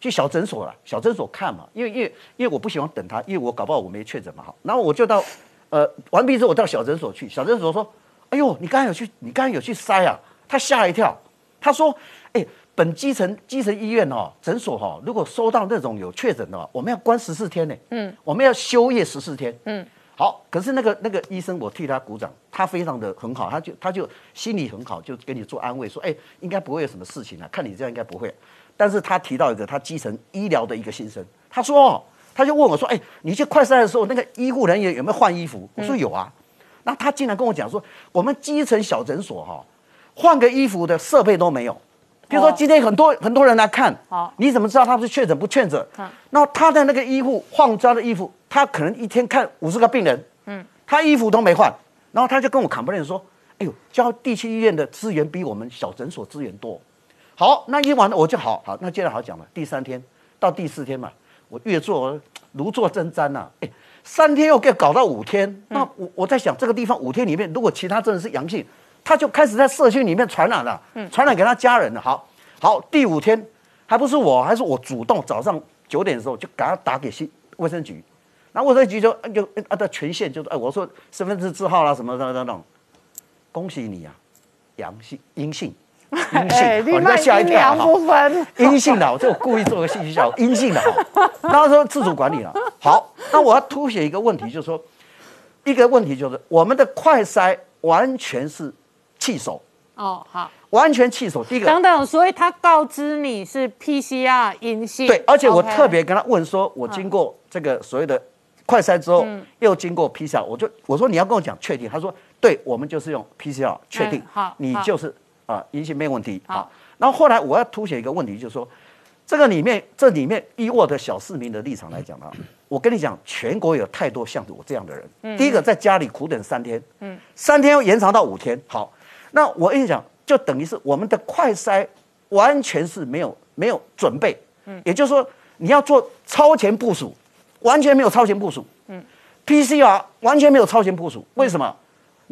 去小诊所了，小诊所看嘛，因为因为因为我不喜欢等他，因为我搞不好我没确诊嘛，好，然后我就到呃完毕之后我到小诊所去，小诊所说，哎呦，你刚才有去，你刚才有去筛啊，他吓一跳，他说，哎。本基层基层医院哦，诊所哈、哦，如果收到那种有确诊的话，我们要关十四天呢。嗯，我们要休业十四天。嗯，好，可是那个那个医生，我替他鼓掌，他非常的很好，他就他就心里很好，就给你做安慰，说，哎，应该不会有什么事情啊，看你这样应该不会。但是他提到一个他基层医疗的一个心声，他说哦，他就问我说，哎，你去快筛的时候，那个医护人员有没有换衣服？我说有啊。那他竟然跟我讲说，我们基层小诊所哈、换个衣服的设备都没有。比如说今天很多、很多人来看好，你怎么知道他是确诊不确诊？那他的那个医护换装的衣服，他可能一天看五十个病人，嗯，他衣服都没换，然后他就跟我 complain 说：“哎呦，交地区医院的资源比我们小诊所资源多。”好，那一完了我就好好，那接着好讲了。第三天到第四天嘛，我越做如坐针毡呐、哎，三天又给搞到五天，那我我在想这个地方五天里面，如果其他真的是阳性，他就开始在社区里面传染了，传染给他家人了。好，好，第五天还不是我，还是我主动早上九点的时候就给他打给新卫生局，那卫生局就就按照权限就哎，我说身份证字号啦什么的等等，恭喜你啊，阳性阴性。阴性，哎，哦你卖吓一跳阴阳哈不分。阴性的，我就故意做个信息效果，阴性的哈。那时候自主管理了。好，那我要凸显一个问题，就是说，一个问题就是我们的快筛完全是弃手，哦，好，完全弃手。第一个，等等，所以他告知你是 PCR 阴性，对，而且我特别跟他问说，我经过这个所谓的快筛之后，又经过 PCR，我就我说你要跟我讲确定，他说对，我们就是用 PCR 确定好你就是啊阴性没问题好好。然后后来我要凸显一个问题，就是说这个里面这里面以我的小市民的立场来讲啊，我跟你讲，全国有太多像我这样的人。第一个在家里苦等三天，嗯，三天要延长到五天。好，那我跟你讲，就等于是我们的快筛完全是没有没有准备，嗯，也就是说你要做超前部署，完全没有超前部署，嗯，PCR 完全没有超前部署，为什么？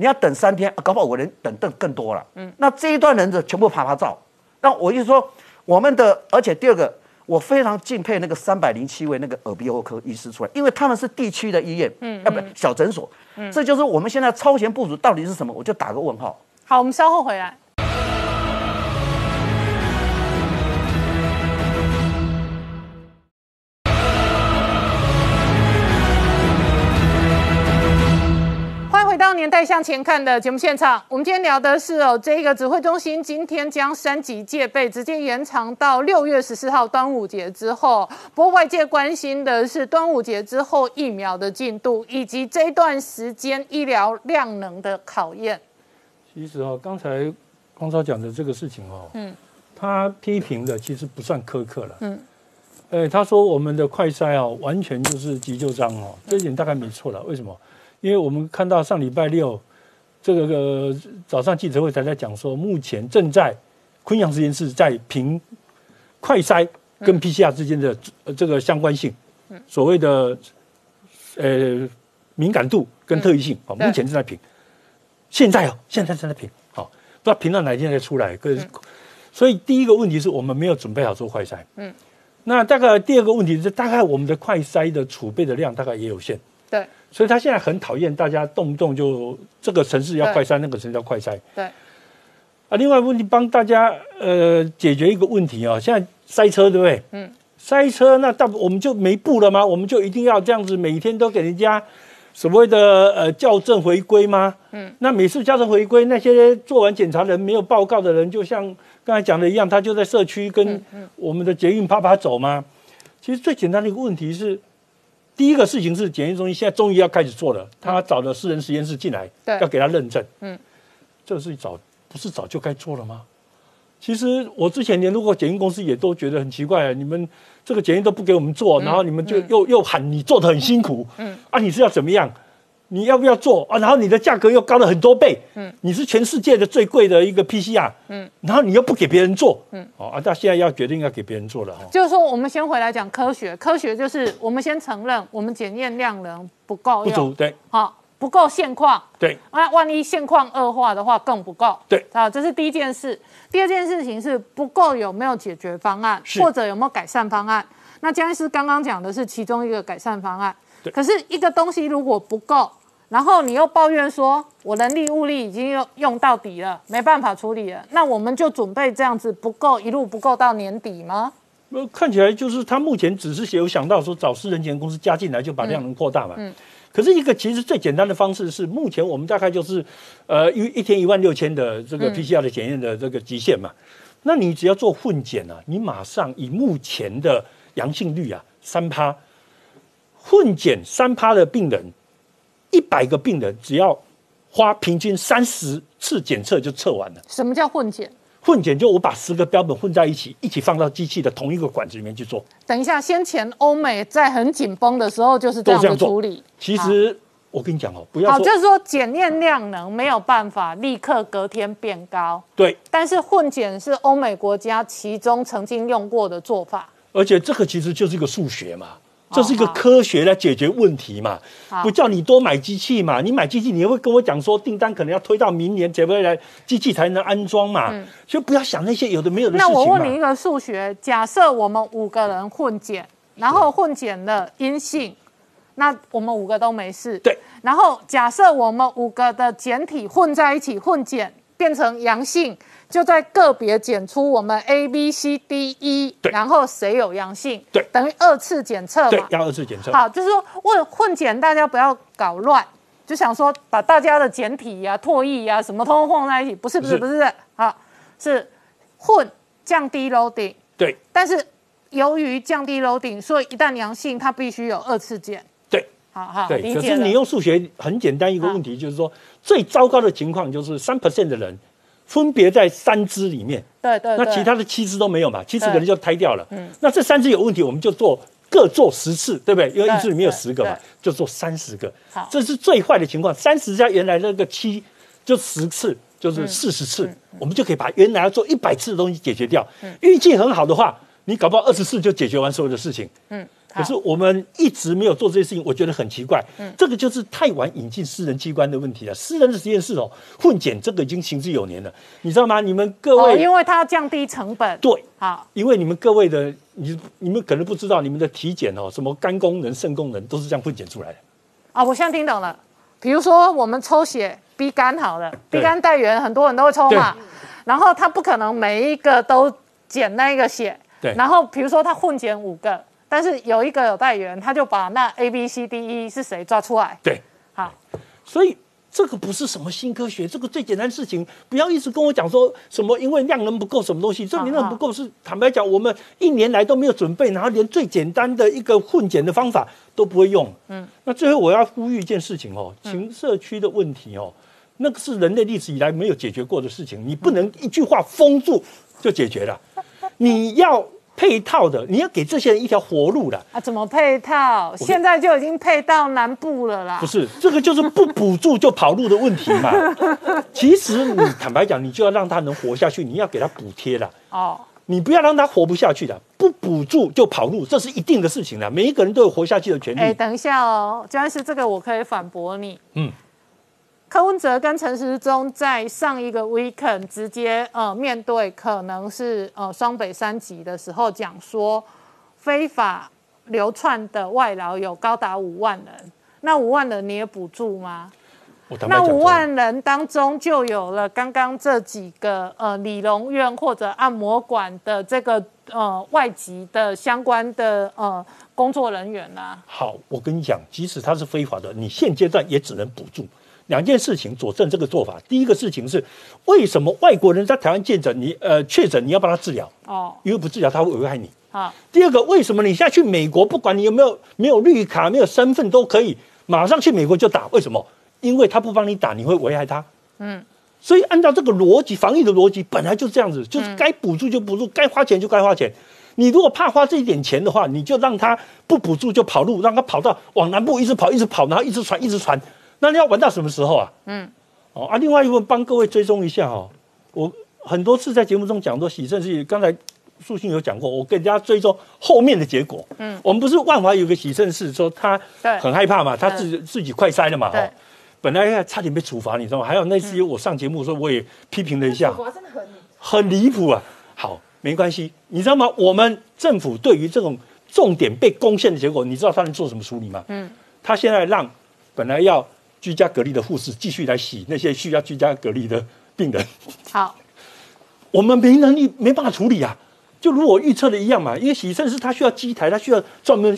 你要等三天，啊搞不好我人等等更多了，嗯，那这一段人的全部啪啪照，那我就说我们的，而且第二个。我非常敬佩那个三百零七位那个耳鼻喉科医师出来，因为他们是地区的医院，嗯，啊不小诊所，嗯，这就是我们现在超前部署到底是什么，我就打个问号。好，我们稍后回来。年代向前看》的节目现场。我们今天聊的是哦，这个指挥中心今天将三级戒备直接延长到六月十四号端午节之后。不过外界关心的是端午节之后疫苗的进度，以及这一段时间医疗量能的考验。其实哦，刚才光超讲的这个事情哦，嗯，他批评的其实不算苛刻了，嗯，呃，他说我们的快筛哦，完全就是急救章哦，这一点大概没错了。为什么？因为我们看到上礼拜六这个、呃、早上记者会才在讲说，目前正在昆阳实验室在评快筛跟 PCR 之间的、呃这个相关性，所谓的呃敏感度跟特异性，好、对目前正在评。现在哦，现在正在评，好、不知道评到哪一天才出来。可是，所以第一个问题是我们没有准备好做快筛，嗯，那大概第二个问题是，大概我们的快筛的储备的量大概也有限，对所以他现在很讨厌大家动不动就这个城市要快筛，那个城市要快筛。对，啊，另外问题帮大家呃解决一个问题啊、现在塞车对不对？嗯，塞车那大我们就没步了吗？我们就一定要这样子每天都给人家所谓的呃校正回归吗？嗯，那每次校正回归，那些做完检查人没有报告的人，就像刚才讲的一样，他就在社区跟我们的捷运啪啪走吗？其实最简单的一个问题是，第一个事情是检验中心现在终于要开始做了，他找了私人实验室进来，要给他认证。嗯，这个是早不是早就该做了吗？其实我之前联络过检验公司，也都觉得很奇怪，你们这个检验都不给我们做，然后你们就又又喊你做的很辛苦，嗯，啊，你是要怎么样？你要不要做？啊？然后你的价格又高了很多倍，嗯，你是全世界的最贵的一个 PCR，嗯，然后你又不给别人做，嗯，哦，啊，他现在要决定要给别人做了哈。就是说，我们先回来讲科学，科学就是我们先承认我们检验量能不够用，不足，对。好不够现况，对。那万一现况恶化的话更不够，对。啊，这是第一件事。第二件事情是不够有没有解决方案，或者有没有改善方案？那江医师刚刚讲的是其中一个改善方案，对。可是一个东西如果不够，然后你又抱怨说我人力物力已经用用到底了，没办法处理了，那我们就准备这样子不够，一路不够到年底吗？那，看起来就是他目前只是有想到说找私人检验公司加进来，就把量能扩大嘛。嗯。可是一个其实最简单的方式是，目前我们大概就是，呃，一一天一万六千的这个 PCR 的检验的这个极限嘛。那你只要做混检啊，你马上以目前的阳性率啊三趴，混检三趴的病人，一百个病人只要花平均三十次检测就测完了。什么叫混检？混检就我把十个标本混在一起，一起放到机器的同一个管子里面去做。等一下，先前欧美在很紧绷的时候就是这样的处理。其实我跟你讲哦，不要好，说就是说检验量能没有办法立刻隔天变高，对，但是混检是欧美国家其中曾经用过的做法。而且这个其实就是一个数学嘛，这是一个科学来解决问题嘛，不叫你多买机器嘛，你买机器你会跟我讲说订单可能要推到明年才会来机器才能安装嘛，所以不要想那些有的没有的事情那。我问你一个数学，假设我们五个人混检，然后混检了阴性，那我们五个都没事。对。然后假设我们五个的检体混在一起混检变成阳性，就在个别检出我们 A、B、C、D、E，对。然后谁有阳性，对。等于二次检测嘛。对要二次检测，好，就是说问混检，大家不要搞乱，就想说把大家的简体呀、唾液呀什么通通混在一起，不是不是不不是，好是混降低 loading，对。但是由于降低 loading，所以一旦阳性，它必须有二次检。对。好好，对。理解可是你用数学很简单一个问题，就是说最糟糕的情况就是三 percent 的人分别在三支里面。对对对，那其他的七支都没有嘛，七支可能就胎掉了。嗯那这三支有问题，我们就做各做十次，对不对？因为一支里面有十个嘛，就做三十个好。这是最坏的情况，三十加原来那个七，就十次，嗯就是四十次，我们就可以把原来要做一百次的东西解决掉。嗯运气很好的话，你搞不好二十次就解决完所有的事情。嗯，可是我们一直没有做这些事情，我觉得很奇怪。嗯这个就是太晚引进私人机关的问题了。私人的实验室哦，混检这个已经行之有年了，你知道吗？你们各哦，位、因为它要降低成本。对，好，因为你们各位的，你你们可能不知道，你们的体检哦，什么肝功能、肾功能都是这样混检出来的。啊，我现在听懂了。比如说我们抽血 B 肝好了对，B 肝带源很多人都会抽嘛，然后他不可能每一个都检那个血，对然后比如说他混检五个，但是有一个有代言，他就把那 A B C D E 是谁抓出来。对，好，所以这个不是什么新科学，这个最简单的事情，不要一直跟我讲说什么因为量能不够什么东西，这量能不够是坦白讲，我们一年来都没有准备，然后连最简单的一个混检的方法都不会用。嗯，那最后我要呼吁一件事情哦，情社区的问题哦，那个是人类历史以来没有解决过的事情，你不能一句话封住就解决了，你要配套的，你要给这些人一条活路的。啊，怎么配套？现在就已经配到南部了啦。不是，这个就是不补助就跑路的问题嘛。其实你坦白讲，你就要让他能活下去，你要给他补贴啦。哦，你不要让他活不下去的，不补助就跑路，这是一定的事情了。每一个人都有活下去的权利。哎，等一下哦，江医师，这个我可以反驳你。嗯，柯文哲跟陈时中在上一个 weekend 直接呃面对可能是呃双北三级的时候讲说，非法流窜的外劳有高达五万人，那五万人你也补助吗？那五万人当中就有了刚刚这几个呃理容院或者按摩馆的这个呃外籍的相关的呃工作人员啦、好，我跟你讲，即使他是非法的，你现阶段也只能补助。两件事情佐证这个做法。第一个事情是，为什么外国人在台湾见诊，你呃确诊你要帮他治疗，哦，因为不治疗他会危害你。啊，第二个，为什么你现在去美国，不管你有没有没有绿卡、没有身份都可以，马上去美国就打？为什么？因为他不帮你打，你会危害他。嗯，所以按照这个逻辑，防疫的逻辑本来就是这样子，就是该补助就补助，该花钱就该花钱。你如果怕花这一点钱的话，你就让他不补助就跑路，让他跑到往南部一直跑一直跑，然后一直传一直传，那你要玩到什么时候啊？嗯，哦啊，另外一个帮各位追踪一下哦，我很多次在节目中讲过喜盛是刚才素信有讲过，我跟人家追踪后面的结果。嗯，我们不是万华有个喜盛是说他很害怕嘛，他自己自己快塞了嘛，对哦，本来差点被处罚，你知道吗？还有那次我上节目的时候，我也批评了一下，真的很很离谱啊。好，没关系，你知道吗？我们政府对于这种重点被攻陷的结果，你知道他能做什么处理吗？嗯，他现在让本来要居家隔离的护士继续来洗那些需要居家隔离的病人，好，我们没能力，没办法处理啊。就如我预测的一样嘛，因为洗肾是他需要机台，他需要专门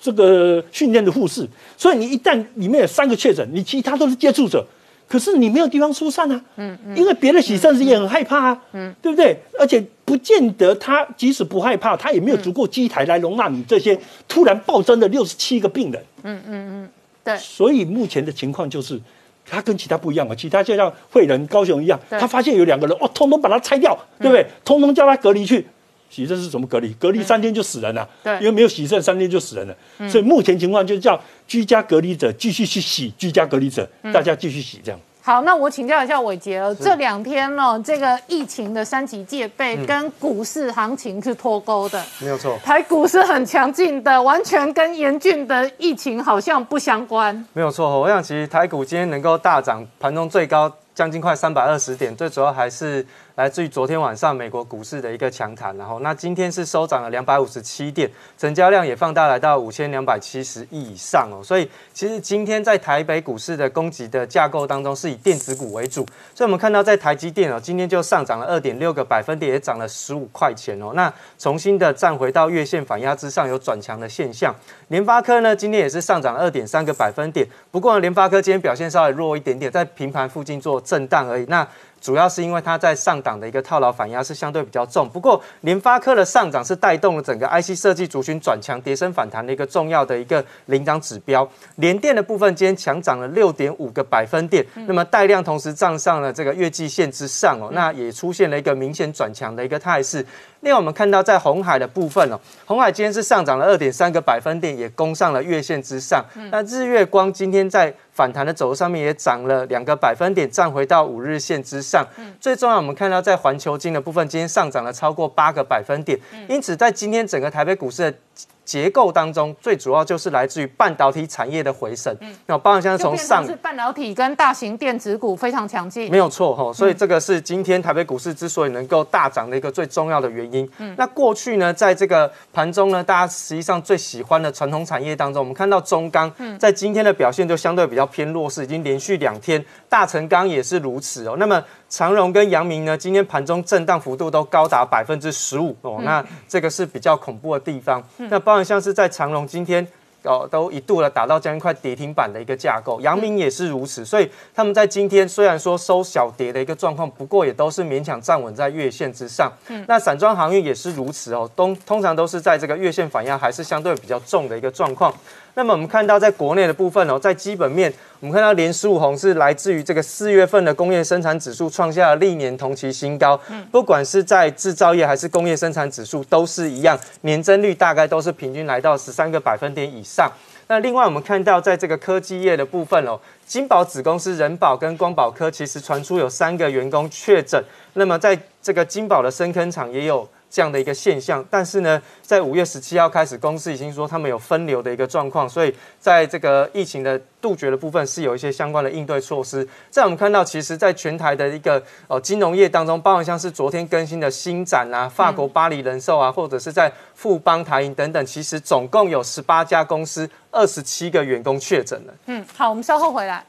这个训练的护士，所以你一旦里面有三个确诊，你其他都是接触者，可是你没有地方疏散啊，嗯嗯，因为别的洗肾师也很害怕啊，嗯，对不对？而且不见得他即使不害怕，他也没有足够机台来容纳你这些突然暴增的六十七个病人，对，所以目前的情况就是，他跟其他不一样啊，其他就像惠仁、高雄一样，他发现有两个人，哦，通通把他拆掉，对不对？通通叫他隔离去。洗肾是怎么隔离？隔离三天就死人了，对因为没有洗肾，三天就死人了。所以目前情况就是叫居家隔离者继续去洗，居家隔离者大家继续洗，这样。好，那我请教一下伟杰哦，这两天呢，这个疫情的三级戒备跟股市行情是脱钩的，没有错，台股是很强劲的，完全跟严峻的疫情好像不相关。没有错。我想，其实台股今天能够大涨，盘中最高将近快三百二十点，最主要还是来自于昨天晚上美国股市的一个强弹。然后，那今天是收涨了两百五十七点，成交量也放大来到五千两百七十亿以上哦。所以，其实今天在台北股市的供给的架构当中，是以电子股为主。所以我们看到在台积电哦，今天就上涨了二点六个百分点，也涨了十五块钱哦。那重新的站回到月线反压之上，有转强的现象。联发科呢，今天也是上涨二点三个百分点，不过，联发科今天表现稍微弱一点点，在平盘附近做震荡而已。那主要是因为它在上档的一个套牢反压是相对比较重，不过联发科的上涨是带动了整个 IC 设计族群转强、跌升反弹的一个重要的一个领涨指标。联电的部分今天强涨了六点五个百分点，那么带量同时站上了这个月季线之上哦，那也出现了一个明显转强的一个态势。另外，我们看到在红海的部分哦，红海今天是上涨了二点三个百分点，也攻上了月线之上。那日月光今天在反弹的走势上面也涨了两个百分点，站回到五日线之上。最重要，我们看到在环球金的部分，今天上涨了超过八个百分点。因此，在今天整个台北股市的结构当中，最主要就是来自于半导体产业的回升。那包含像是就从上半导体跟大型电子股非常强劲没。有错哈，所以这个是今天台北股市之所以能够大涨的一个最重要的原因。那过去呢，在这个盘中呢，大家实际上最喜欢的传统产业当中，我们看到中钢在今天的表现就相对比较偏弱势，已经连续两天，大成钢也是如此哦。那么长荣跟阳明呢，今天盘中震荡幅度都高达百分之十五哦，那这个是比较恐怖的地方。那包含像是在长荣今天。哦，都一度的打到将近快跌停板的一个架构，阳明也是如此，所以他们在今天虽然说收小跌的一个状况，不过也都是勉强站稳在月线之上。那散装航运也是如此哦，通通常都是在这个月线反压还是相对比较重的一个状况。那么我们看到在国内的部分哦，在基本面，我们看到连十五红是来自于这个四月份的工业生产指数创下了历年同期新高，不管是在制造业还是工业生产指数都是一样，年增率大概都是平均来到十三个百分点以上。那另外我们看到在这个科技业的部分哦，金宝子公司人保跟光宝科其实传出有三个员工确诊，那么在这个金宝的深坑厂也有。这样的一个现象，但是呢，在五月十七号开始，公司已经说他们有分流的一个状况，所以在这个疫情的杜绝的部分是有一些相关的应对措施。在我们看到，其实，在全台的一个呃金融业当中，包含像是昨天更新的新展啊、法国巴黎人寿啊，或者是在富邦台银等等，其实总共有十八家公司，二十七个员工确诊了。嗯，好，我们稍后回来。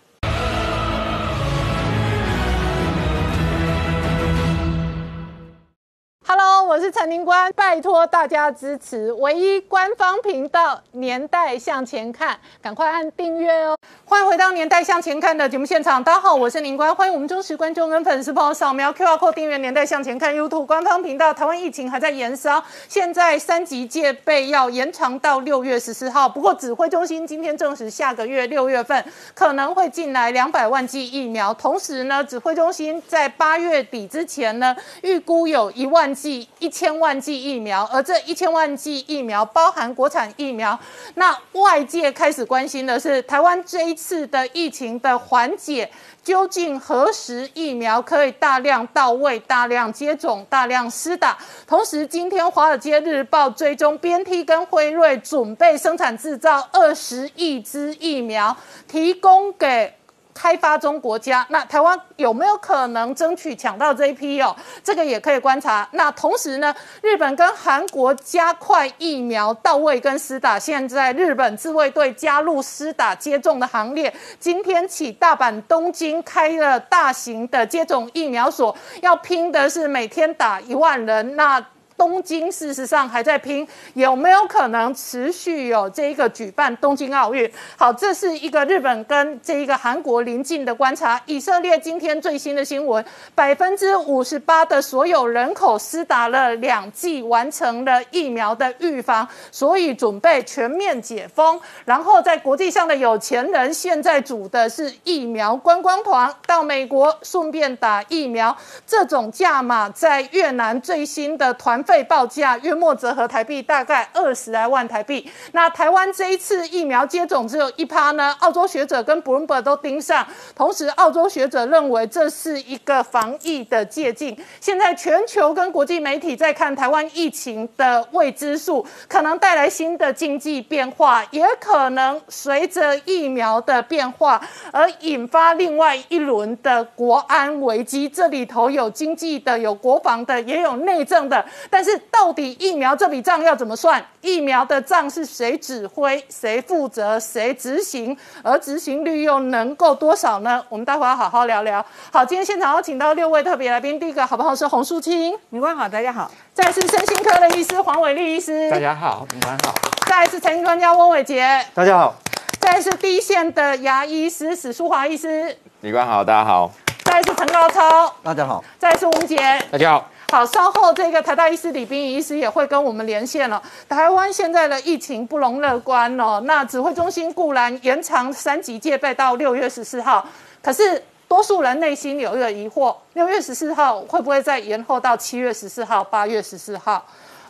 我是陈宁官，拜托大家支持唯一官方频道《年代向前看》，赶快按订阅哦！欢迎回到《年代向前看》的节目现场，大家好，我是宁官，欢迎我们忠实观众跟粉丝朋友扫描 QR Code 订阅《年代向前看》YouTube 官方频道。台湾疫情还在延烧，现在三级戒备要延长到六月十四号，不过指挥中心今天证实，下个月六月份可能会进来两百万剂疫苗，同时呢，指挥中心在八月底之前呢，预估有一万剂、一千万剂疫苗，而这一千万剂疫苗包含国产疫苗。那外界开始关心的是，台湾这一次的疫情的缓解，究竟何时疫苗可以大量到位、大量接种、大量施打？同时，今天《华尔街日报》追踪 BNT 跟辉瑞准备生产制造二十亿支疫苗，提供给。开发中国家，那台湾有没有可能争取抢到这一批哦？这个也可以观察。那同时呢，日本跟韩国加快疫苗到位跟施打，现在日本自卫队加入施打接种的行列。今天起，大阪、东京开了大型的接种疫苗所，要拼的是每天打一万人。那东京事实上还在拼，有没有可能持续有这一个举办东京奥运？好，这是一个日本跟这一个韩国临近的观察。以色列今天最新的新闻，百分之五十八的所有人口施打了两剂，完成了疫苗的预防，所以准备全面解封。然后在国际上的有钱人现在组的是疫苗观光团，到美国顺便打疫苗。这种价码在越南最新的团。费报价约莫折合台币大概二十来万台币。那台湾这一次疫苗接种只有一趴呢？澳洲学者跟 Bloomberg 都盯上，同时澳洲学者认为这是一个防疫的借鉴。现在全球跟国际媒体在看台湾疫情的未知数，可能带来新的经济变化，也可能随着疫苗的变化而引发另外一轮的国安危机。这里头有经济的，有国防的，也有内政的。但是到底疫苗这笔账要怎么算？疫苗的账是谁指挥、谁负责、谁执行？而执行率又能够多少呢？我们待会要好好聊聊。好，今天现场要请到六位特别来宾，第一个好不好？是洪淑清，明官好，大家好。再是身心科的医师黄伟立医师，大家好，明官好。再是财经专家翁伟杰，大家好。再是第一线的牙医师史淑华医师，明官好，大家好。再是陈高超，大家好。再是吴杰，大家好。好，稍后这个台大医师李冰仪医师也会跟我们连线了。台湾现在的疫情不容乐观哦。那指挥中心固然延长三级戒备到六月十四号，可是多数人内心有一个疑惑：六月十四号会不会再延后到七月十四号、八月十四号？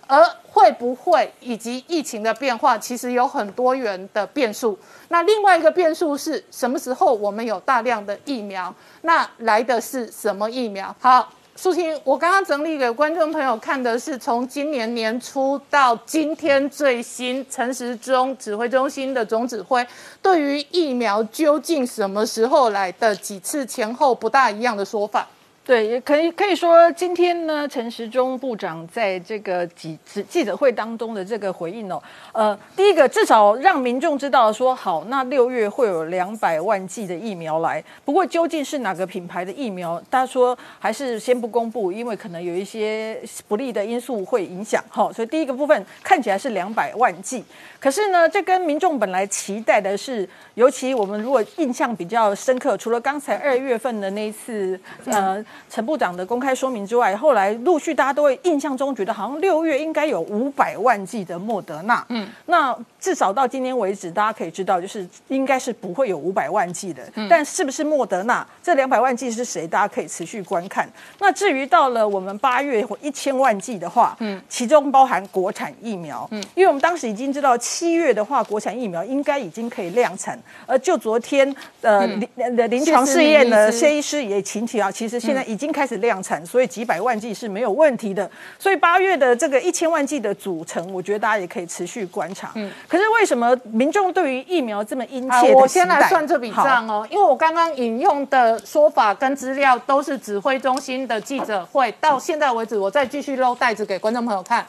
而会不会以及疫情的变化，其实有很多元的变数。那另外一个变数是什么时候我们有大量的疫苗？那来的是什么疫苗？好。苏青，我刚刚整理给观众朋友看的是从今年年初到今天最新陈时中指挥中心的总指挥对于疫苗究竟什么时候来的几次前后不大一样的说法。对，也可以可以说，今天呢，陈时中部长在这个记记者会当中的这个回应哦，呃，第一个至少让民众知道说，好，那六月会有两百万剂的疫苗来，不过究竟是哪个品牌的疫苗，他说还是先不公布，因为可能有一些不利的因素会影响，哈，所以第一个部分看起来是两百万剂，可是呢，这跟民众本来期待的是，尤其我们如果印象比较深刻，除了刚才二月份的那一次，呃。陈部长的公开说明之外，后来陆续大家都会印象中觉得好像六月应该有五百万剂的莫德纳，嗯，那至少到今天为止，大家可以知道就是应该是不会有五百万剂的，但是不是莫德纳这两百万剂是谁？大家可以持续观看。那至于到了我们八月或一千万剂的话，嗯，其中包含国产疫苗，嗯，因为我们当时已经知道七月的话，国产疫苗应该已经可以量产，而就昨天呃临的临床试验呢，谢医师也请提啊，其实现在。已经开始量产，所以几百万剂是没有问题的。所以八月的这个一千万剂的组成，我觉得大家也可以持续观察。嗯，可是为什么民众对于疫苗这么殷切？我先来算这笔账哦，因为我刚刚引用的说法跟资料都是指挥中心的记者会，到现在为止，我再继续漏袋子给观众朋友看。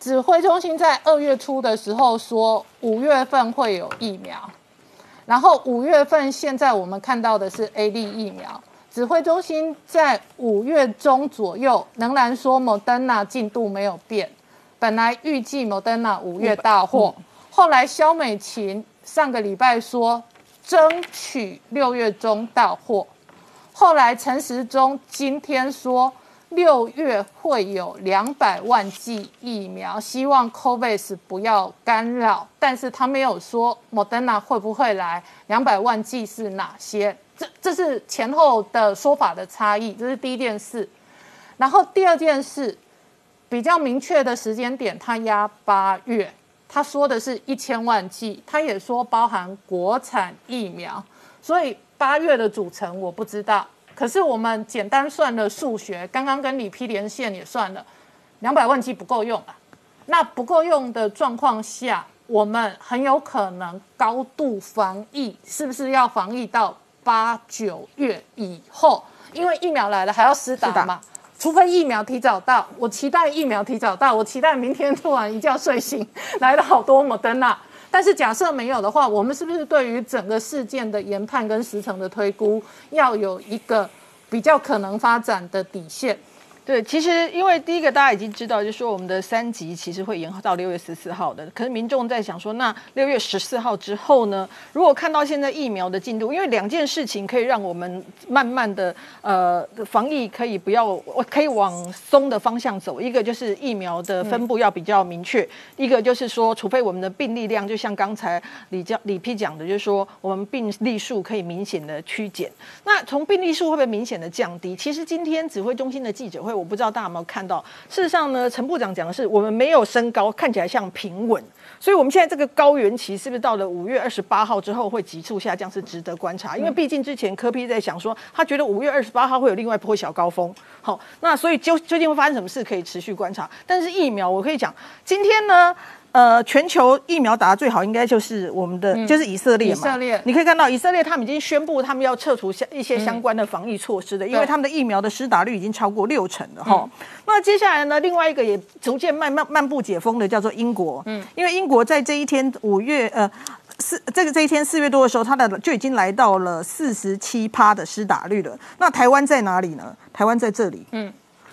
指挥中心在二月初的时候说五月份会有疫苗，然后五月份现在我们看到的是 A D 疫苗。指挥中心在五月中左右仍然说 Moderna 进度没有变，本来预计 Moderna 五月到货，后来肖美琴上个礼拜说争取六月中到货，后来陈时中今天说六月会有两百万剂疫苗，希望 COVAX 不要干扰，但是他没有说 Moderna 会不会来，两百万剂是哪些？这这是前后的说法的差异，这是第一件事。然后第二件事，比较明确的时间点，他压八月，他说的是一千万剂，他也说包含国产疫苗，所以八月的组成我不知道。可是我们简单算了数学，刚刚跟李批连线也算了，两百万剂不够用啊。那不够用的状况下，我们很有可能高度防疫，是不是要防疫到？八九月以后，因为疫苗来了还要施打嘛，除非疫苗提早到，我期待疫苗提早到，我期待明天突然一觉睡醒来了好多摩登纳，但是假设没有的话，我们是不是对于整个事件的研判跟时程的推估，要有一个比较可能发展的底线？对，其实因为第一个大家已经知道，就是说我们的三级其实会延后到六月十四号的。可是民众在想说，那六月十四号之后呢？如果看到现在疫苗的进度，因为两件事情可以让我们慢慢的呃防疫可以不要，我可以往松的方向走。一个就是疫苗的分布要比较明确，一个就是说，除非我们的病例量就像刚才李教李批讲的，就是说我们病例数可以明显的趋减。那从病例数会不会明显的降低？其实今天指挥中心的记者会。我不知道大家有没有看到，事实上呢，陈部长讲的是我们没有升高，看起来像平稳，所以我们现在这个高原期是不是到了五月二十八号之后会急速下降，是值得观察。因为毕竟之前科批在想说，他觉得五月二十八号会有另外一波小高峰，好，那所以究究竟会发生什么事可以持续观察。但是疫苗我可以讲，今天呢。呃，全球疫苗打的最好，应该就是我们的，就是以色列嘛。以色列，你可以看到以色列，他们已经宣布他们要撤除相一些相关的防疫措施的，因为他们的疫苗的施打率已经超过六成了哈。那接下来呢，另外一个也逐渐慢慢漫步解封的叫做英国，嗯，因为英国在这一天五月呃四这个这一天四月多的时候，它的就已经来到了四十七趴的施打率了。那台湾在哪里呢？台湾在这里，嗯。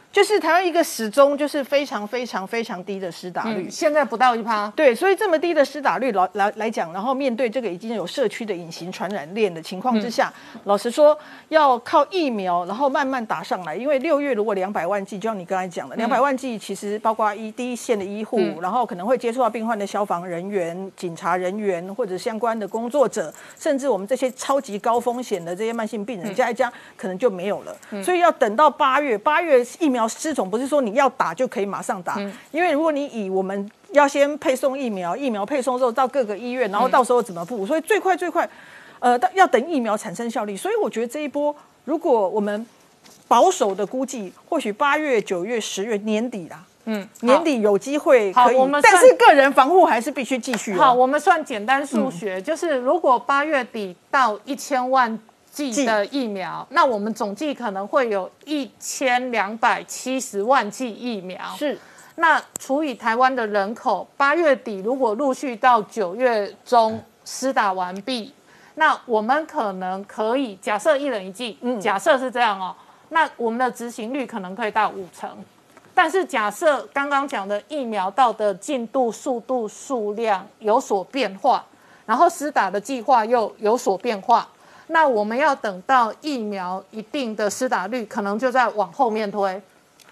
就是台湾一个始终就是非常非常非常低的施打率，现在不到一趴。对，所以这么低的施打率来来来讲，然后面对这个已经有社区的隐形传染链的情况之下，老实说，要靠疫苗然后慢慢打上来。因为六月如果两百万剂，就像你刚才讲的，两百万剂其实包括一第一线的医护，然后可能会接触到病患的消防人员、警察人员或者相关的工作者，甚至我们这些超级高风险的这些慢性病人加一加，可能就没有了。所以要等到八月，八月疫苗。这种不是说你要打就可以马上打，因为如果你以我们要先配送疫苗，疫苗配送之后到各个医院，然后到时候怎么付，所以最快最快，呃，要等疫苗产生效力。所以我觉得这一波，如果我们保守的估计，或许八月、九月、十月年底啦，嗯，年底有机会可以。我们但是个人防护还是必须继续。好，我们算简单数学，就是如果八月底到一千万。剂的疫苗，那我们总计可能会有一千两百七十万剂疫苗。是，那除以台湾的人口，八月底如果陆续到九月中施打完毕，那我们可能可以假设一人一剂，嗯，假设是这样哦，那我们的执行率可能可以到五成。但是假设刚刚讲的疫苗到的进度、速度、数量有所变化，然后施打的计划又有所变化。那我们要等到疫苗一定的施打率，可能就在往后面推，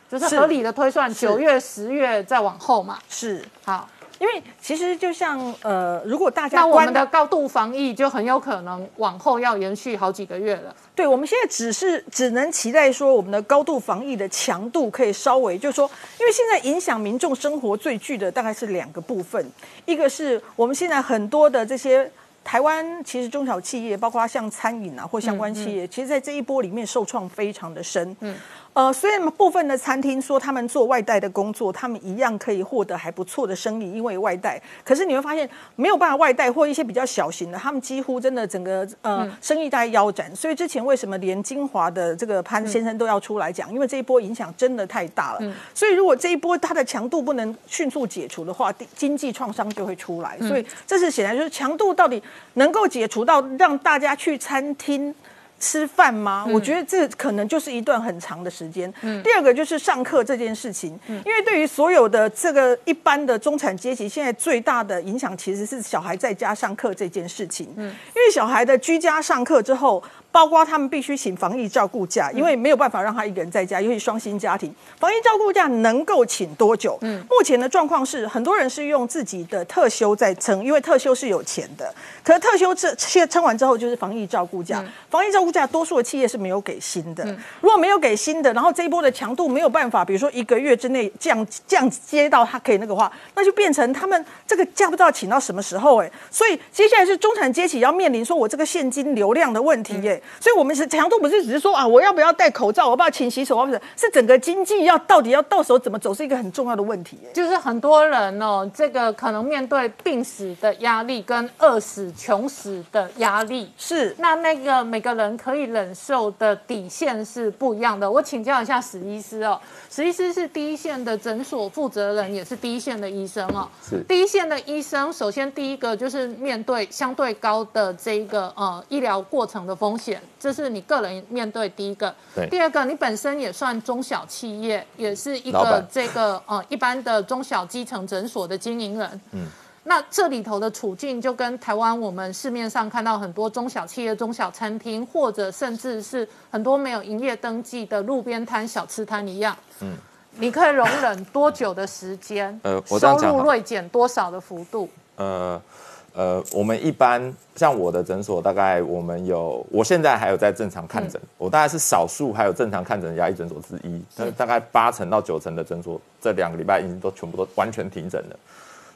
就是合理的推算，九月、十月再往后嘛。是好，因为其实就像呃，如果大家那我们的高度防疫就很有可能往后要延续好几个月了。对，我们现在只是只能期待说，我们的高度防疫的强度可以稍微，就是说，因为现在影响民众生活最具的大概是两个部分，一个是我们现在很多的这些。台湾其实中小企业，包括像餐饮啊或相关企业，其实在这一波里面受创非常的深。嗯。呃，虽然部分的餐厅说他们做外带的工作，他们一样可以获得还不错的生意，因为外带。可是你会发现没有办法外带，或一些比较小型的，他们几乎真的整个呃生意大概腰斩。所以之前为什么连金华的这个潘先生都要出来讲？因为这一波影响真的太大了。所以如果这一波它的强度不能迅速解除的话，经济创伤就会出来。所以这是显然就是强度到底能够解除到让大家去餐厅。吃饭吗？我觉得这可能就是一段很长的时间。第二个就是上课这件事情，因为对于所有的这个一般的中产阶级，现在最大的影响其实是小孩在家上课这件事情。嗯因为小孩的居家上课之后。包括他们必须请防疫照顾假，因为没有办法让他一个人在家，尤其双薪家庭，防疫照顾假能够请多久？嗯，目前的状况是，很多人是用自己的特休在撑，因为特休是有钱的。可是特休这现撑完之后，就是防疫照顾假，防疫照顾假多数的企业是没有给薪的。如果没有给薪的，然后这一波的强度没有办法，比如说一个月之内降降接到他可以那个话，那就变成他们这个假不知道请到什么时候哎。所以接下来是中产阶级要面临说我这个现金流量的问题耶。所以，我们是强度不是只是说啊，我要不要戴口罩，我要不要勤洗手，不是是整个经济要到底要到时候怎么走，是一个很重要的问题。就是很多人哦，这个可能面对病死的压力跟饿死、穷死的压力，是那那个每个人可以忍受的底线是不一样的。我请教一下史医师哦，史医师是第一线的诊所负责人，也是第一线的医生哦。是第一线的医生，首先第一个就是面对相对高的这一个呃医疗过程的风险。这是你个人面对第一个，第二个你本身也算中小企业，也是一个这个呃一般的中小基层诊所的经营人。嗯，那这里头的处境就跟台湾我们市面上看到很多中小企业、中小餐厅，或者甚至是很多没有营业登记的路边摊、小吃摊一样。嗯，你可以容忍多久的时间？呃，收入锐减多少的幅度？呃。呃，我们一般像我的诊所，大概我们有，我现在还有在正常看诊，我大概是少数还有正常看诊的牙医诊所之一。那大概八成到九成的诊所，这两个礼拜已经都全部都完全停诊了。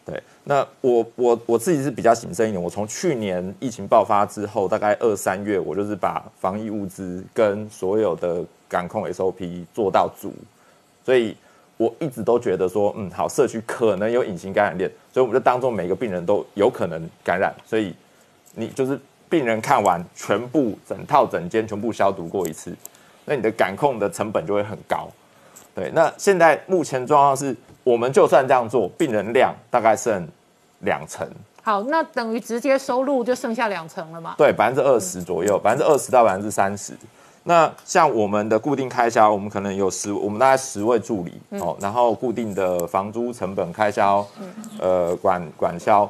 对，那我我我自己是比较谨慎一点，我从去年疫情爆发之后，大概二三月，我就是把防疫物资跟所有的感控 SOP 做到足，所以。我一直都觉得说，嗯，好，社区可能有隐形感染链，所以我们就当做每个病人都有可能感染，所以你就是病人看完全部整套整间全部消毒过一次，那你的感控的成本就会很高。对，那现在目前状况是，我们就算这样做，病人量大概剩两成。好，那等于直接收入就剩下两成了嘛？对，百分之二十左右，百分之二十到百分之三十。那像我们的固定开销，我们可能有十，我们大概十位助理哦，然后固定的房租成本开销，呃，管管销，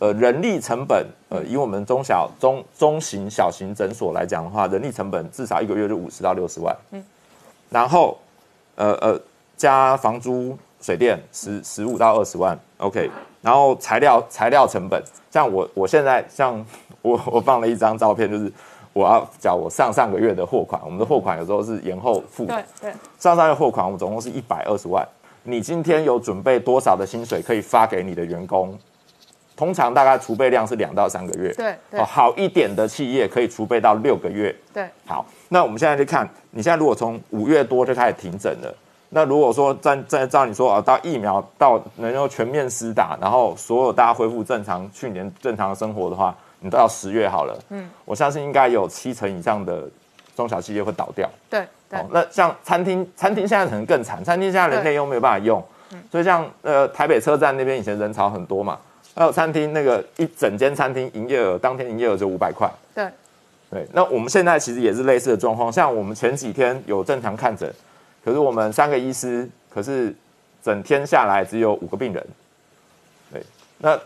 呃，人力成本，呃，以我们中小中中型小型诊所来讲的话，人力成本至少一个月就五十到六十万，嗯，然后呃呃加房租水电十十五到二十万，OK，然后材料材料成本，像我我现在像我我放了一张照片，就是。我要缴我上上个月的货款，我们的货款有时候是延后付。对对。上上月货款我们总共是一百二十万。你今天有准备多少的薪水可以发给你的员工？通常大概储备量是两到三个月。对对。好一点的企业可以储备到六个月。对。好，那我们现在去看，你现在如果从五月多就开始停整了，那如果说在在照你说啊，到疫苗到能够全面施打，然后所有大家恢复正常去年正常的生活的话。你到十月好了，嗯，我相信应该有七成以上的中小企业会倒掉。对，哦，那像餐厅，餐厅现在可能更惨，餐厅现在人可以用没有办法用，所以像呃台北车站那边以前人潮很多嘛，还有餐厅那个一整间餐厅营业额当天营业额就五百块。对，对，那我们现在其实也是类似的状况，像我们前几天有正常看诊，可是我们三个医师，可是整天下来只有五个病人，对，那。